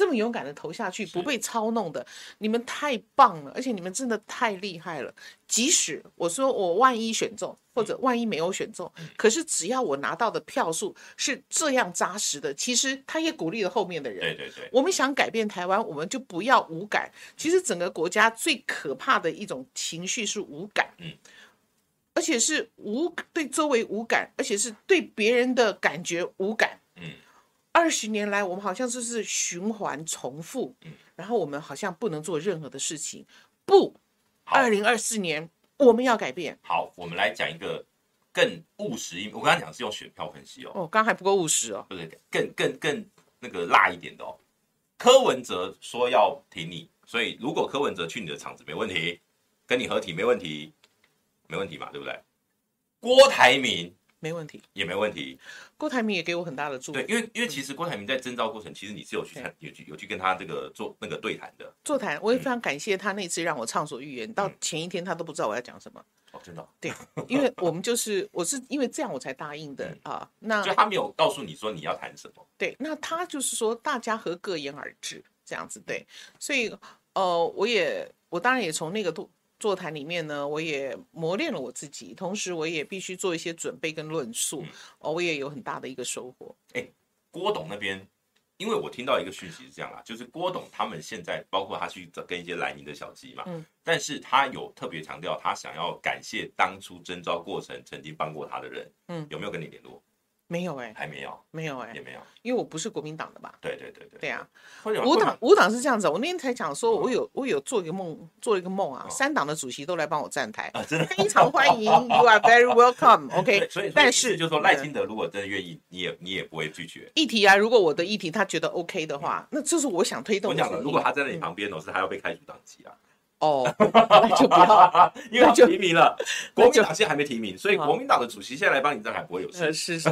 这么勇敢的投下去，不被操弄的，你们太棒了，而且你们真的太厉害了。即使我说我万一选中，或者万一没有选中，可是只要我拿到的票数是这样扎实的，其实他也鼓励了后面的人。对对对，我们想改变台湾，我们就不要无感。其实整个国家最可怕的一种情绪是无感，嗯，而且是无对周围无感，而且是对别人的感觉无感，嗯。二十年来，我们好像就是循环重复，然后我们好像不能做任何的事情。不，二零二四年我们要改变。好，我们来讲一个更务实一，我刚才讲是用选票分析哦。哦，刚还不够务实哦。不对，更更更那个辣一点的哦。柯文哲说要挺你，所以如果柯文哲去你的场子没问题，跟你合体没问题，没问题嘛，对不对？郭台铭。没问题，也没问题。郭台铭也给我很大的助力。对，因为因为其实郭台铭在征召过程，其实你是有去参，有去有去跟他这个做那个对谈的。座谈，我也非常感谢他那次让我畅所欲言，嗯、到前一天他都不知道我要讲什么。哦，真的、哦。对，因为我们就是我是因为这样我才答应的、嗯、啊。那就他没有告诉你说你要谈什么。对，那他就是说大家和各言而至这样子。对，所以呃，我也我当然也从那个度。座谈里面呢，我也磨练了我自己，同时我也必须做一些准备跟论述，哦，我也有很大的一个收获。哎，郭董那边，因为我听到一个讯息是这样啦，就是郭董他们现在包括他去跟一些蓝营的小鸡嘛，嗯，但是他有特别强调，他想要感谢当初征召过程曾经帮过他的人，嗯，有没有跟你联络？没有哎、欸，还没有，没有哎、欸，也没有，因为我不是国民党的吧？对对对对，对啊，五党五党是这样子。我那天才讲说，我有我有做一个梦，做一个梦啊，三党的主席都来帮我站台，啊，真的 非常欢迎，You are very welcome。OK，所以但是就是说赖清德如果真的愿意，你也你也不会拒绝议题啊。如果我的议题他觉得 OK 的话，那就是我想推动的。我讲了，如果他站在你旁边，我是还要被开除党籍啊。哦，那就不要，因为他提名了，国民党现在还没提名，所以国民党的主席现在来帮你站台不会有事。是是是，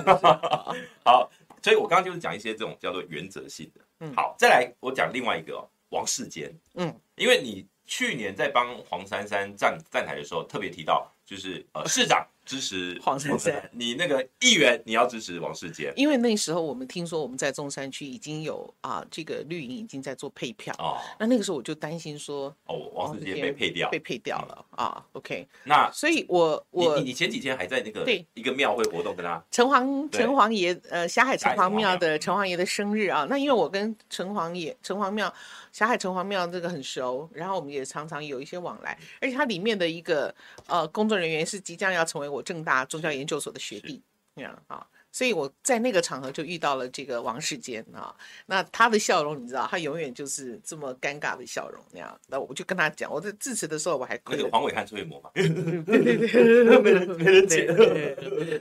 好，所以我刚刚就是讲一些这种叫做原则性的。嗯，好，再来我讲另外一个哦，王世坚。嗯，因为你去年在帮黄珊珊站站台的时候，特别提到就是呃市长。支持黄珊珊，你那个议员你要支持王世杰，因为那时候我们听说我们在中山区已经有啊，这个绿营已经在做配票。哦。那那个时候我就担心说，哦，王世杰被配掉，被配掉了啊。OK，那所以我我你前几天还在那个对。一个庙会活动跟他城隍城隍爷呃霞海城隍庙。的城隍爷的生日啊。那因为我跟城隍爷城隍庙霞海城隍庙这个很熟，然后我们也常常有一些往来，而且它里面的一个呃工作人员是即将要成为我。政大宗教研究所的学弟，这样啊，所以我在那个场合就遇到了这个王世坚啊。那他的笑容，你知道，他永远就是这么尴尬的笑容那样。那我就跟他讲，我在致辞的时候，我还那个黄伟汉是会模仿，对对对，没人没人解。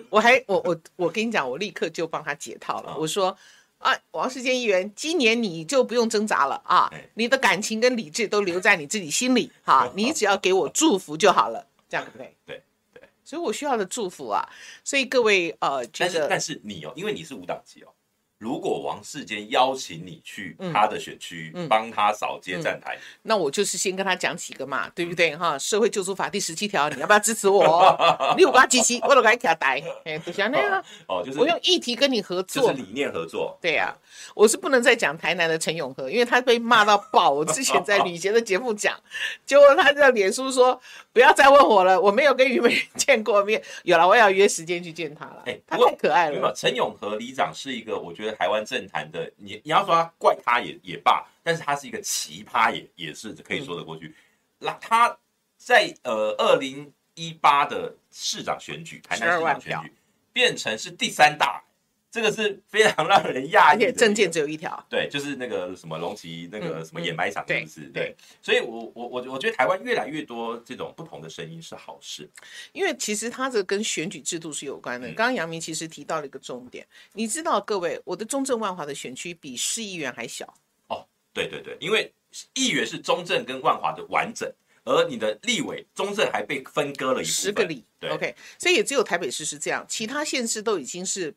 我还我我我跟你讲，我立刻就帮他解套了。我说啊，王世坚议员，今年你就不用挣扎了啊，你的感情跟理智都留在你自己心里哈，你只要给我祝福就好了，这样对不对？对。所以我需要的祝福啊！所以各位呃，但是但是你哦，因为你是无党籍哦。如果王世坚邀请你去他的选区帮他扫街站台，那我就是先跟他讲几个嘛，对不对哈？社会救助法第十七条，你要不要支持我？你有把他支持，我都给他台。哎，就像那样哦，就是我用议题跟你合作，就是理念合作。对呀，我是不能再讲台南的陈永和，因为他被骂到爆。我之前在 吕捷的节目讲，结果他在脸书说不要再问我了，我没有跟于美人见过面。有了，我要约时间去见他了。哎，他太可爱了。陈永和里长是一个，我觉得。台湾政坛的你，你要说他怪他也也罢，但是他是一个奇葩也，也也是可以说得过去。那、嗯、他在呃二零一八的市长选举，台南市长选举变成是第三大。这个是非常让人讶异，而且政见只有一条，对，就是那个什么龙崎那个什么掩埋场，是不是？对，所以我我我我觉得台湾越来越多这种不同的声音是好事，因为其实它这跟选举制度是有关的。刚刚杨明其实提到了一个重点，你知道，各位，我的中正万华的选区比市议员还小哦，对对对，因为议员是中正跟万华的完整，而你的立委中正还被分割了一十个里，对，OK，所以也只有台北市是这样，其他县市都已经是。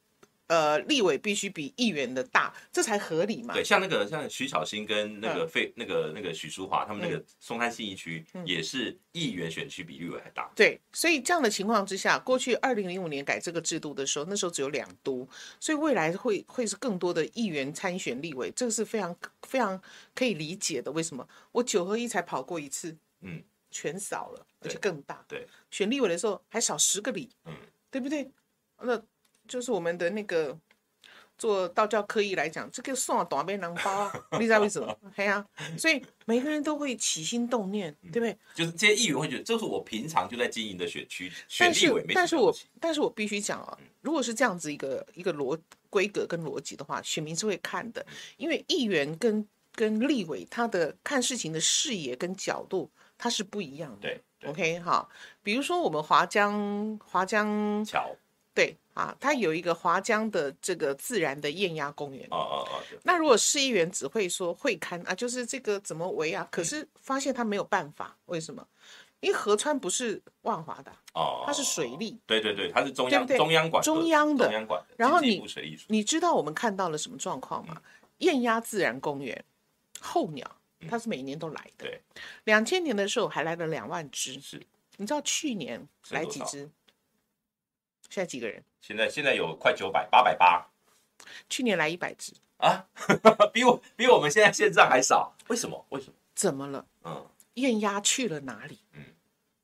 呃，立委必须比议员的大，这才合理嘛。对，像那个像徐小新跟那个费、嗯、那个那个许淑华，他们那个松山信义区也是议员选区比立委还大。对，所以这样的情况之下，过去二零零五年改这个制度的时候，那时候只有两都，所以未来会会是更多的议员参选立委，这个是非常非常可以理解的。为什么？我九合一才跑过一次，嗯，全少了，而且更大。对，选立委的时候还少十个里，嗯，对不对？那。就是我们的那个做道教科仪来讲，这个送了短边囊包啊，你知道为什么？对啊，所以每个人都会起心动念，对不对？就是这些议员会觉得，这是我平常就在经营的选区，选立委没。但是，但是我但是我必须讲啊，如果是这样子一个一个逻规格跟逻辑的话，选民是会看的，因为议员跟跟立委他的看事情的视野跟角度，他是不一样的。对，对，OK 好，比如说我们华江华江桥。对啊，它有一个华江的这个自然的验鸭公园。哦哦哦。那如果市议员只会说会勘啊，就是这个怎么围啊？可是发现他没有办法，为什么？因为河川不是万华的哦，它是水利。对对对，它是中央中央管中央的。中央管。然后你你知道我们看到了什么状况吗？验鸭自然公园候鸟，它是每年都来的。对。两千年的时候还来了两万只。是。你知道去年来几只？现在几个人？现在现在有快九百，八百八。去年来一百只啊，比我比我们现在现在还少。为什么？为什么？怎么了？嗯，验鸭去了哪里？嗯，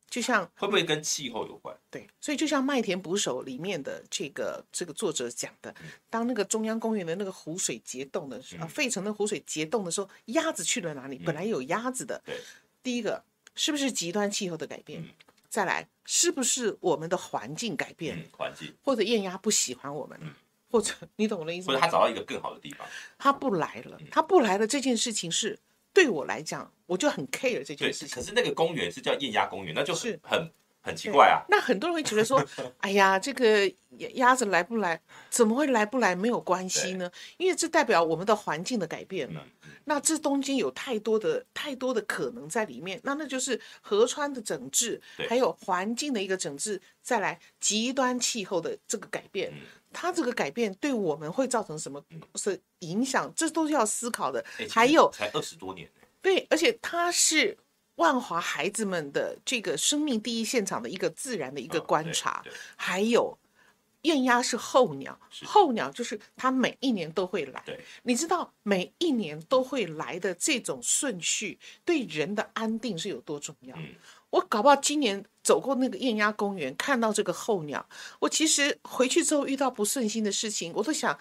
就像会不会跟气候有关？对，所以就像《麦田捕手》里面的这个这个作者讲的，当那个中央公园的那个湖水结冻的时候，啊，费城的湖水结冻的时候，鸭子去了哪里？本来有鸭子的。对，第一个是不是极端气候的改变？再来，是不是我们的环境改变？环境，或者艳压不喜欢我们，或者你懂我的意思吗？或者他找到一个更好的地方，他不来了，他不来了。这件事情是对我来讲，我就很 care 这件事情。可是那个公园是叫艳压公园，那就是很很奇怪啊。那很多人会觉得说，哎呀，这个鸭子来不来，怎么会来不来没有关系呢？因为这代表我们的环境的改变了。那这中间有太多的太多的可能在里面，那那就是河川的整治，还有环境的一个整治，再来极端气候的这个改变，它这个改变对我们会造成什么是影响？这都是要思考的。还有才二十多年，对，而且它是万华孩子们的这个生命第一现场的一个自然的一个观察，还有。验鸭是候鸟，候鸟就是它每一年都会来。对，你知道每一年都会来的这种顺序对人的安定是有多重要？嗯、我搞不好今年走过那个雁鸭公园，看到这个候鸟，我其实回去之后遇到不顺心的事情，我都想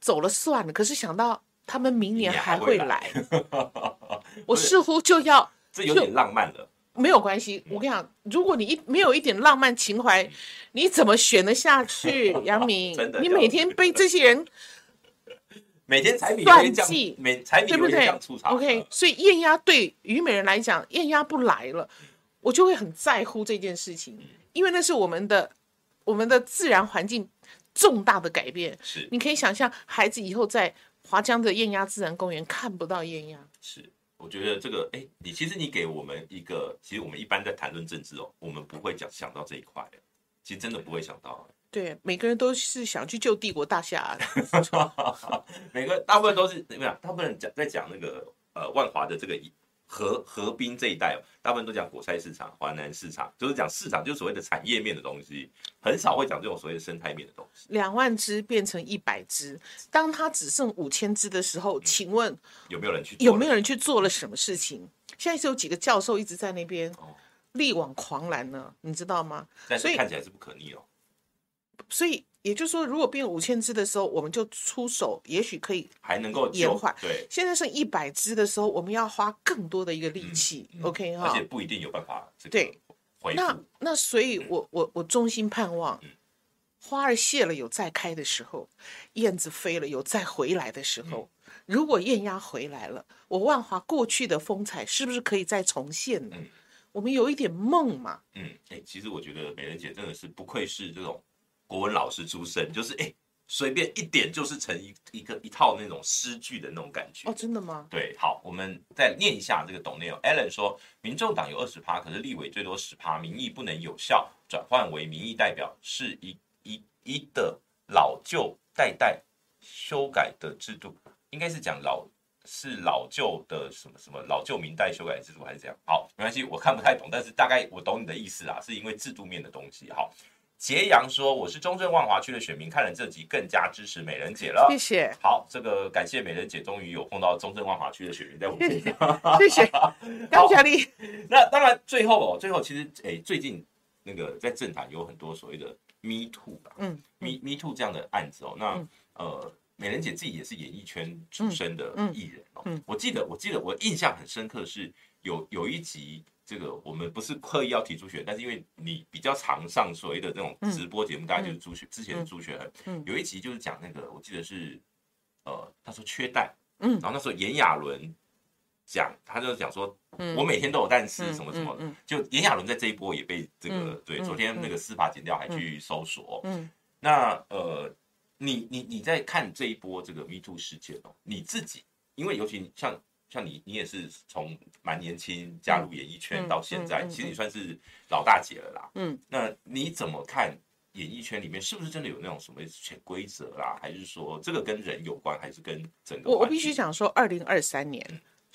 走了算了。可是想到他们明年还会来，会来我似乎就要这有点浪漫了。没有关系，我跟你讲，如果你一没有一点浪漫情怀，你怎么选得下去？杨明，你每天被这些人 每天柴米算计，每柴米对不对？OK，所以艳压对虞美人来讲，艳压不来了，我就会很在乎这件事情，因为那是我们的我们的自然环境重大的改变。是，你可以想象，孩子以后在华江的艳压自然公园看不到艳压。是。我觉得这个，哎，你其实你给我们一个，其实我们一般在谈论政治哦，我们不会讲想到这一块，其实真的不会想到。对，每个人都是想去救帝国大厦 每个大部分都是怎么样？大部分人讲在讲那个呃万华的这个。河河滨这一带哦，大部分都讲果菜市场、华南市场，就是讲市场，就是所谓的产业面的东西，很少会讲这种所谓的生态面的东西。两万只变成一百只，当它只剩五千只的时候，请问有没有人去？有没有人去做了什么事情？现在是有几个教授一直在那边力挽狂澜呢，你知道吗？但是看起来是不可逆哦。所以。也就是说，如果变五千只的时候，我们就出手，也许可以还能够延缓。对，现在剩一百只的时候，我们要花更多的一个力气。嗯、OK 哈，而且不一定有办法。对，那那所以我，我我我衷心盼望，花儿谢了有再开的时候，燕子飞了有再回来的时候。嗯、如果燕鸭回来了，我万华过去的风采是不是可以再重现呢？嗯、我们有一点梦嘛。嗯，哎、欸，其实我觉得美人姐真的是不愧是这种。国文老师出身，就是哎，随便一点就是成一一个一套那种诗句的那种感觉哦，真的吗？对，好，我们再念一下这个懂内容。Alan 说，民众党有二十趴，可是立委最多十趴，民意不能有效转换为民意代表，是一一一的老旧代代修改的制度，应该是讲老是老旧的什么什么老旧民代修改制度还是这样？好，没关系，我看不太懂，但是大概我懂你的意思啊，是因为制度面的东西。好。杰阳说：“我是中正万华区的选民，看了这集更加支持美人姐了。”谢谢。好，这个感谢美人姐，终于有碰到中正万华区的选民在我们身上。谢谢，感谢你。那当然，最后哦，最后其实，诶，最近那个在政坛有很多所谓的 Me Too 吧，嗯，Me Me Too 这样的案子哦。那、嗯、呃，美人姐自己也是演艺圈出身的艺人哦。嗯。嗯、我记得，我记得我印象很深刻是有有一集。这个我们不是刻意要提朱雪，但是因为你比较常上所谓的这种直播节目，嗯、大概就是朱雪、嗯、之前的朱雪恒，嗯、有一集就是讲那个，我记得是，呃，他说缺蛋，嗯，然后那时候炎亚纶讲，他就讲说，嗯、我每天都有蛋吃，什么什么，嗯。就炎亚纶在这一波也被这个，嗯、对，昨天那个司法检调还去搜索，嗯，嗯。那呃，你你你在看这一波这个 Me Too 事件哦，你自己，因为尤其像。像你，你也是从蛮年轻加入演艺圈到现在，其实你算是老大姐了啦。嗯，那你怎么看演艺圈里面是不是真的有那种什么潜规则啦？还是说这个跟人有关，还是跟整个？我我必须讲说，二零二三年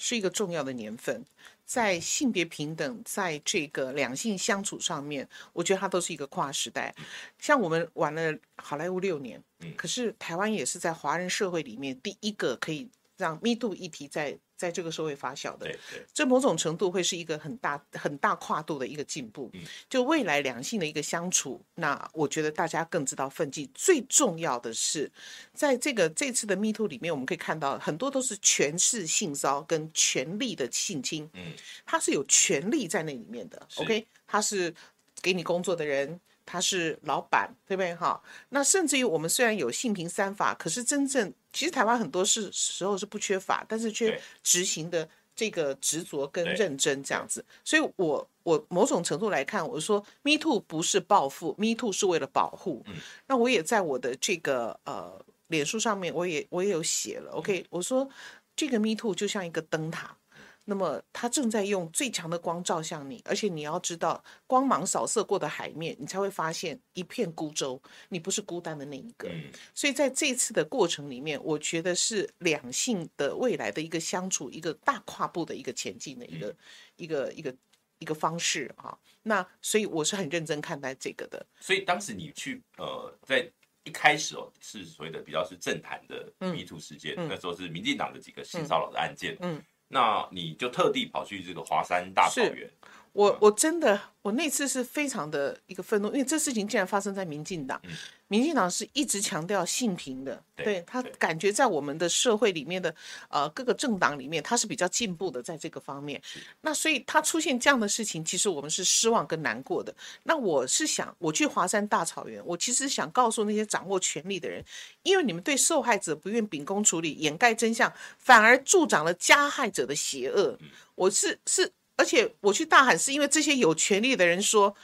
是一个重要的年份，在性别平等，在这个两性相处上面，我觉得它都是一个跨时代。像我们玩了好莱坞六年，可是台湾也是在华人社会里面第一个可以让 Me Too 议题在。在这个社会发酵的，对对，这某种程度会是一个很大很大跨度的一个进步。就未来两性的一个相处，那我觉得大家更知道分际。最重要的是，在这个这次的 Me Too 里面，我们可以看到很多都是权势性骚跟权力的性侵。嗯，他是有权力在那里面的。OK，他是给你工作的人。他是老板，对不对？哈，那甚至于我们虽然有性平三法，可是真正其实台湾很多是时候是不缺法，但是却执行的这个执着跟认真这样子。所以我我某种程度来看，我说 Me Too 不是报复，Me Too 是为了保护。嗯，那我也在我的这个呃脸书上面，我也我也有写了。OK，我说这个 Me Too 就像一个灯塔。那么他正在用最强的光照向你，而且你要知道，光芒扫射过的海面，你才会发现一片孤舟，你不是孤单的那一个。所以在这次的过程里面，我觉得是两性的未来的一个相处，一个大跨步的一个前进的一个一个一个一个方式啊。那所以我是很认真看待这个的。所以当时你去呃，在一开始哦，是所谓的比较是政坛的 MeToo 事件，那时候是民进党的几个性骚扰的案件，嗯。那你就特地跑去这个华山大草原？我我真的，我那次是非常的一个愤怒，因为这事情竟然发生在民进党。嗯、民进党是一直强调性平的，对，对他感觉在我们的社会里面的呃各个政党里面，他是比较进步的，在这个方面。那所以他出现这样的事情，其实我们是失望跟难过的。那我是想，我去华山大草原，我其实想告诉那些掌握权力的人，因为你们对受害者不愿秉公处理，掩盖真相，反而助长了加害者的邪恶。嗯、我是是。而且我去大喊，是因为这些有权力的人说：“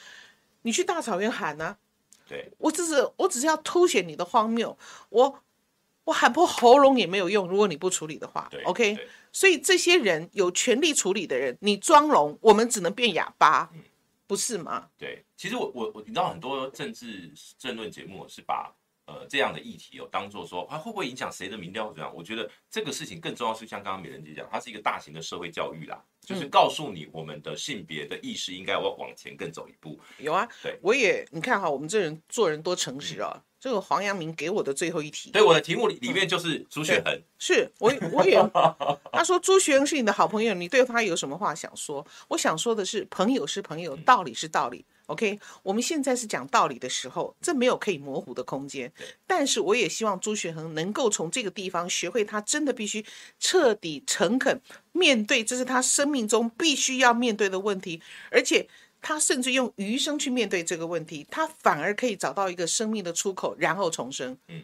你去大草原喊呢、啊？”对，我只是我只是要凸显你的荒谬。我我喊破喉咙也没有用，如果你不处理的话。对，OK 对。所以这些人有权力处理的人，你装聋，我们只能变哑巴，嗯、不是吗？对，其实我我我，你知道很多政治政论节目是把。呃，这样的议题哦，当做说，它会不会影响谁的民调？这样，我觉得这个事情更重要是像刚刚美人姐讲，它是一个大型的社会教育啦，就是告诉你我们的性别的意识应该要往前更走一步。有啊，对，我也你看哈，我们这人做人多诚实啊。这个黄阳明给我的最后一题，对，我的题目里里面就是朱学恒，是我我也 他说朱学恒是你的好朋友，你对他有什么话想说？我想说的是，朋友是朋友，道理是道理。OK，我们现在是讲道理的时候，这没有可以模糊的空间。但是我也希望朱学恒能够从这个地方学会，他真的必须彻底诚恳面对，这是他生命中必须要面对的问题，而且他甚至用余生去面对这个问题，他反而可以找到一个生命的出口，然后重生。嗯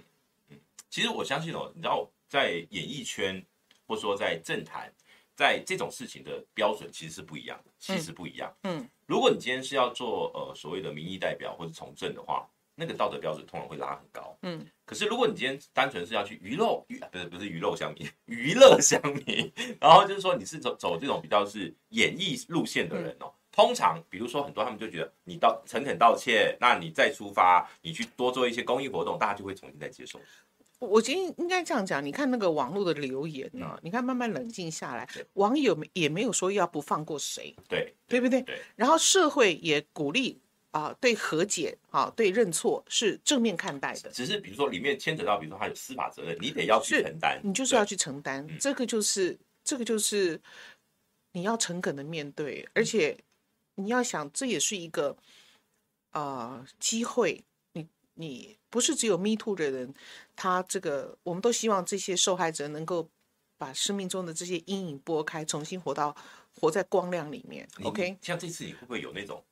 嗯，其实我相信哦，你知道，在演艺圈或者说在政坛。在这种事情的标准其实是不一样的，其实不一样。嗯，嗯，如果你今天是要做呃所谓的民意代表或者从政的话，那个道德标准通常会拉很高。嗯，可是如果你今天单纯是要去娱乐娱，不是不是娱乐乡民，娱乐乡民，然后就是说你是走走这种比较是演艺路线的人哦，嗯、通常比如说很多他们就觉得你道诚恳道歉，那你再出发，你去多做一些公益活动，大家就会重新再接受。我觉得应该这样讲，你看那个网络的留言呢、啊，嗯、你看慢慢冷静下来，对网友也没有说要不放过谁，对对不对？对。然后社会也鼓励啊、呃，对和解啊，对认错是正面看待的。只是比如说里面牵扯到，比如说他有司法责任，你得要去承担，你就是要去承担。对这个就是、嗯、这个就是你要诚恳的面对，而且你要想，这也是一个啊、呃、机会。你你不是只有 Me Too 的人。他这个，我们都希望这些受害者能够把生命中的这些阴影拨开，重新活到活在光亮里面。OK，像这次你会不会有那种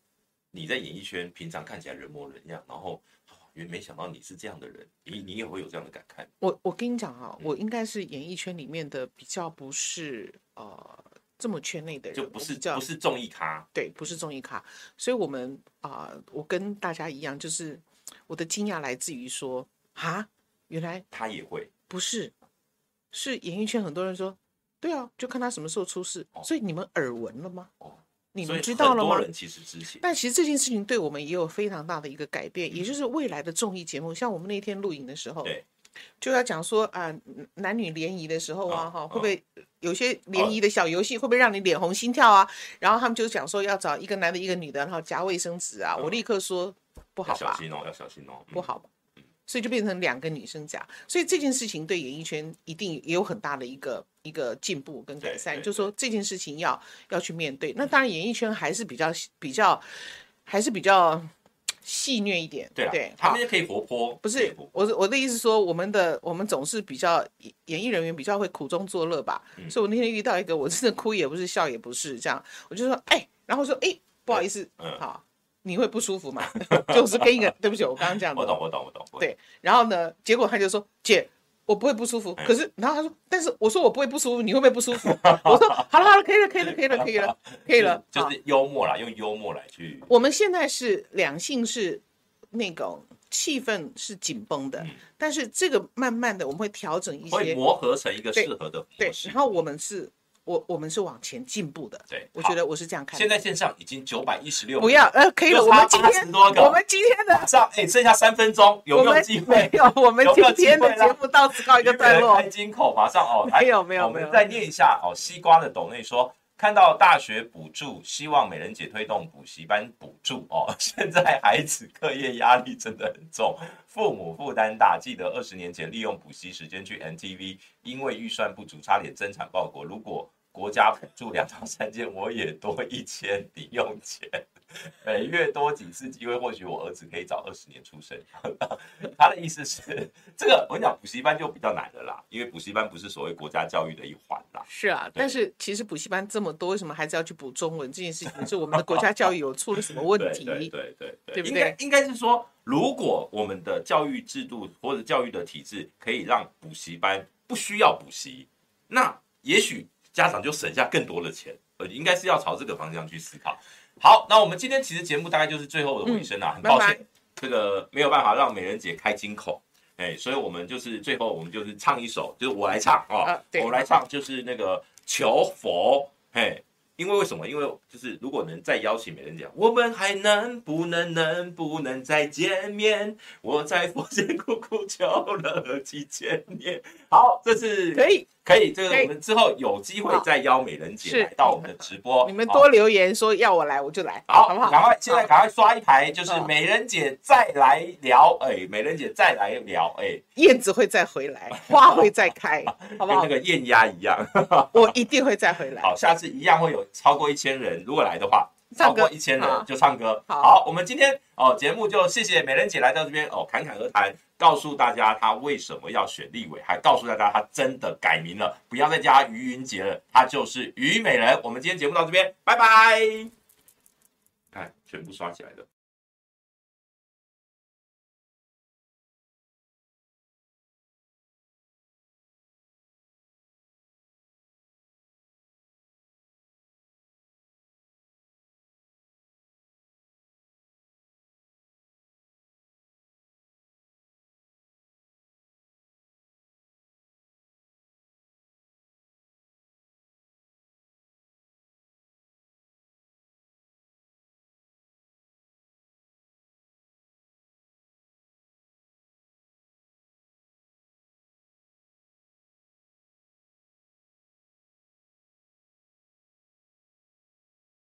你在演艺圈平常看起来人模人样，然后原没想到你是这样的人，你你也会有这样的感慨？我我跟你讲啊，我应该是演艺圈里面的比较不是呃这么圈内的人，就不是不是综艺咖，对，不是综艺咖，所以我们啊、呃，我跟大家一样，就是我的惊讶来自于说啊。原来他也会不是，是演艺圈很多人说，对啊，就看他什么时候出事。哦、所以你们耳闻了吗？哦，你们知道了吗？很多人其实知情，但其实这件事情对我们也有非常大的一个改变，嗯、也就是未来的综艺节目，像我们那天录影的时候，对，就要讲说啊、呃，男女联谊的时候啊，哈、哦，会不会有些联谊的小游戏，会不会让你脸红心跳啊？然后他们就讲说要找一个男的，一个女的，然后夹卫生纸啊，嗯、我立刻说不好吧，要小心哦，要小心哦，不好吧。所以就变成两个女生讲，所以这件事情对演艺圈一定也有很大的一个一个进步跟改善。就是说这件事情要要去面对。那当然，演艺圈还是比较比较还是比较戏谑一点。对，对，他们也可以活泼。不是，我我的意思说，我们的我们总是比较演艺人员比较会苦中作乐吧。嗯、所以我那天遇到一个，我真的哭也不是，笑也不是，这样我就说，哎，然后说，哎，不好意思，嗯，好。你会不舒服吗？就是跟一个 对不起，我刚刚这样的。我懂，我懂，我懂。对，然后呢，结果他就说：“姐，我不会不舒服。”可是，然后他说：“但是我说我不会不舒服，你会不会不舒服？” 我说：“好了，好了，可以了，可以了，可以了，可以了，可以了。”就是幽默啦，用幽默来去。我们现在是两性是那个气氛是紧绷的，但是这个慢慢的我们会调整一些，会磨合成一个适合的。对，然后我们是。我我们是往前进步的，对，我觉得我是这样看。现在线上已经九百一十六，不要，呃，可以了。我们今天我们今天的上，哎，剩下三分钟，有没有机会？没有，我们今天的节目到此告一个段落。开金口，马上哦，没有没有没有，我们再念一下哦。西瓜的董内说，看到大学补助，希望美人姐推动补习班补助哦。现在孩子课业压力真的很重，父母负担大。记得二十年前利用补习时间去 MTV，因为预算不足，差点增产报国。如果国家补助两到三件，我也多一千零用钱。每月多几次机会，或许我儿子可以早二十年出生。他的意思是，这个我跟你讲，补习班就比较难了啦，因为补习班不是所谓国家教育的一环啦。是啊，但是其实补习班这么多，为什么孩子要去补中文？这件事情是我们的国家教育有出了什么问题？对对对对，对，对不对？应该应该是说，如果我们的教育制度或者教育的体制可以让补习班不需要补习，那也许。家长就省下更多的钱，呃，应该是要朝这个方向去思考。好，那我们今天其实节目大概就是最后的尾声了，嗯、很抱歉，拜拜这个没有办法让美人姐开金口，哎，所以我们就是最后我们就是唱一首，就是我来唱啊，哦、我来唱就是那个求佛，嘿。因为为什么？因为就是如果能再邀请美人姐，我们还能不能能不能再见面？我在佛前苦苦求了几千年。好，这是可以可以，这个我们之后有机会再邀美人姐来到我们的直播。你们多留言说要我来，我就来。好，好不好？赶快现在赶快刷一排，就是美人姐再来聊，哎，美人姐再来聊，哎，燕子会再回来，花会再开，好不好？跟那个燕鸭一样，我一定会再回来。好，下次一样会有。超过一千人，如果来的话，超过一千人就唱歌。好，好，我们今天哦节目就谢谢美人姐来到这边哦侃侃而谈，告诉大家他为什么要选立委，还告诉大家他真的改名了，不要再叫她于云杰了，他就是于美人。我们今天节目到这边，拜拜。看，全部刷起来的。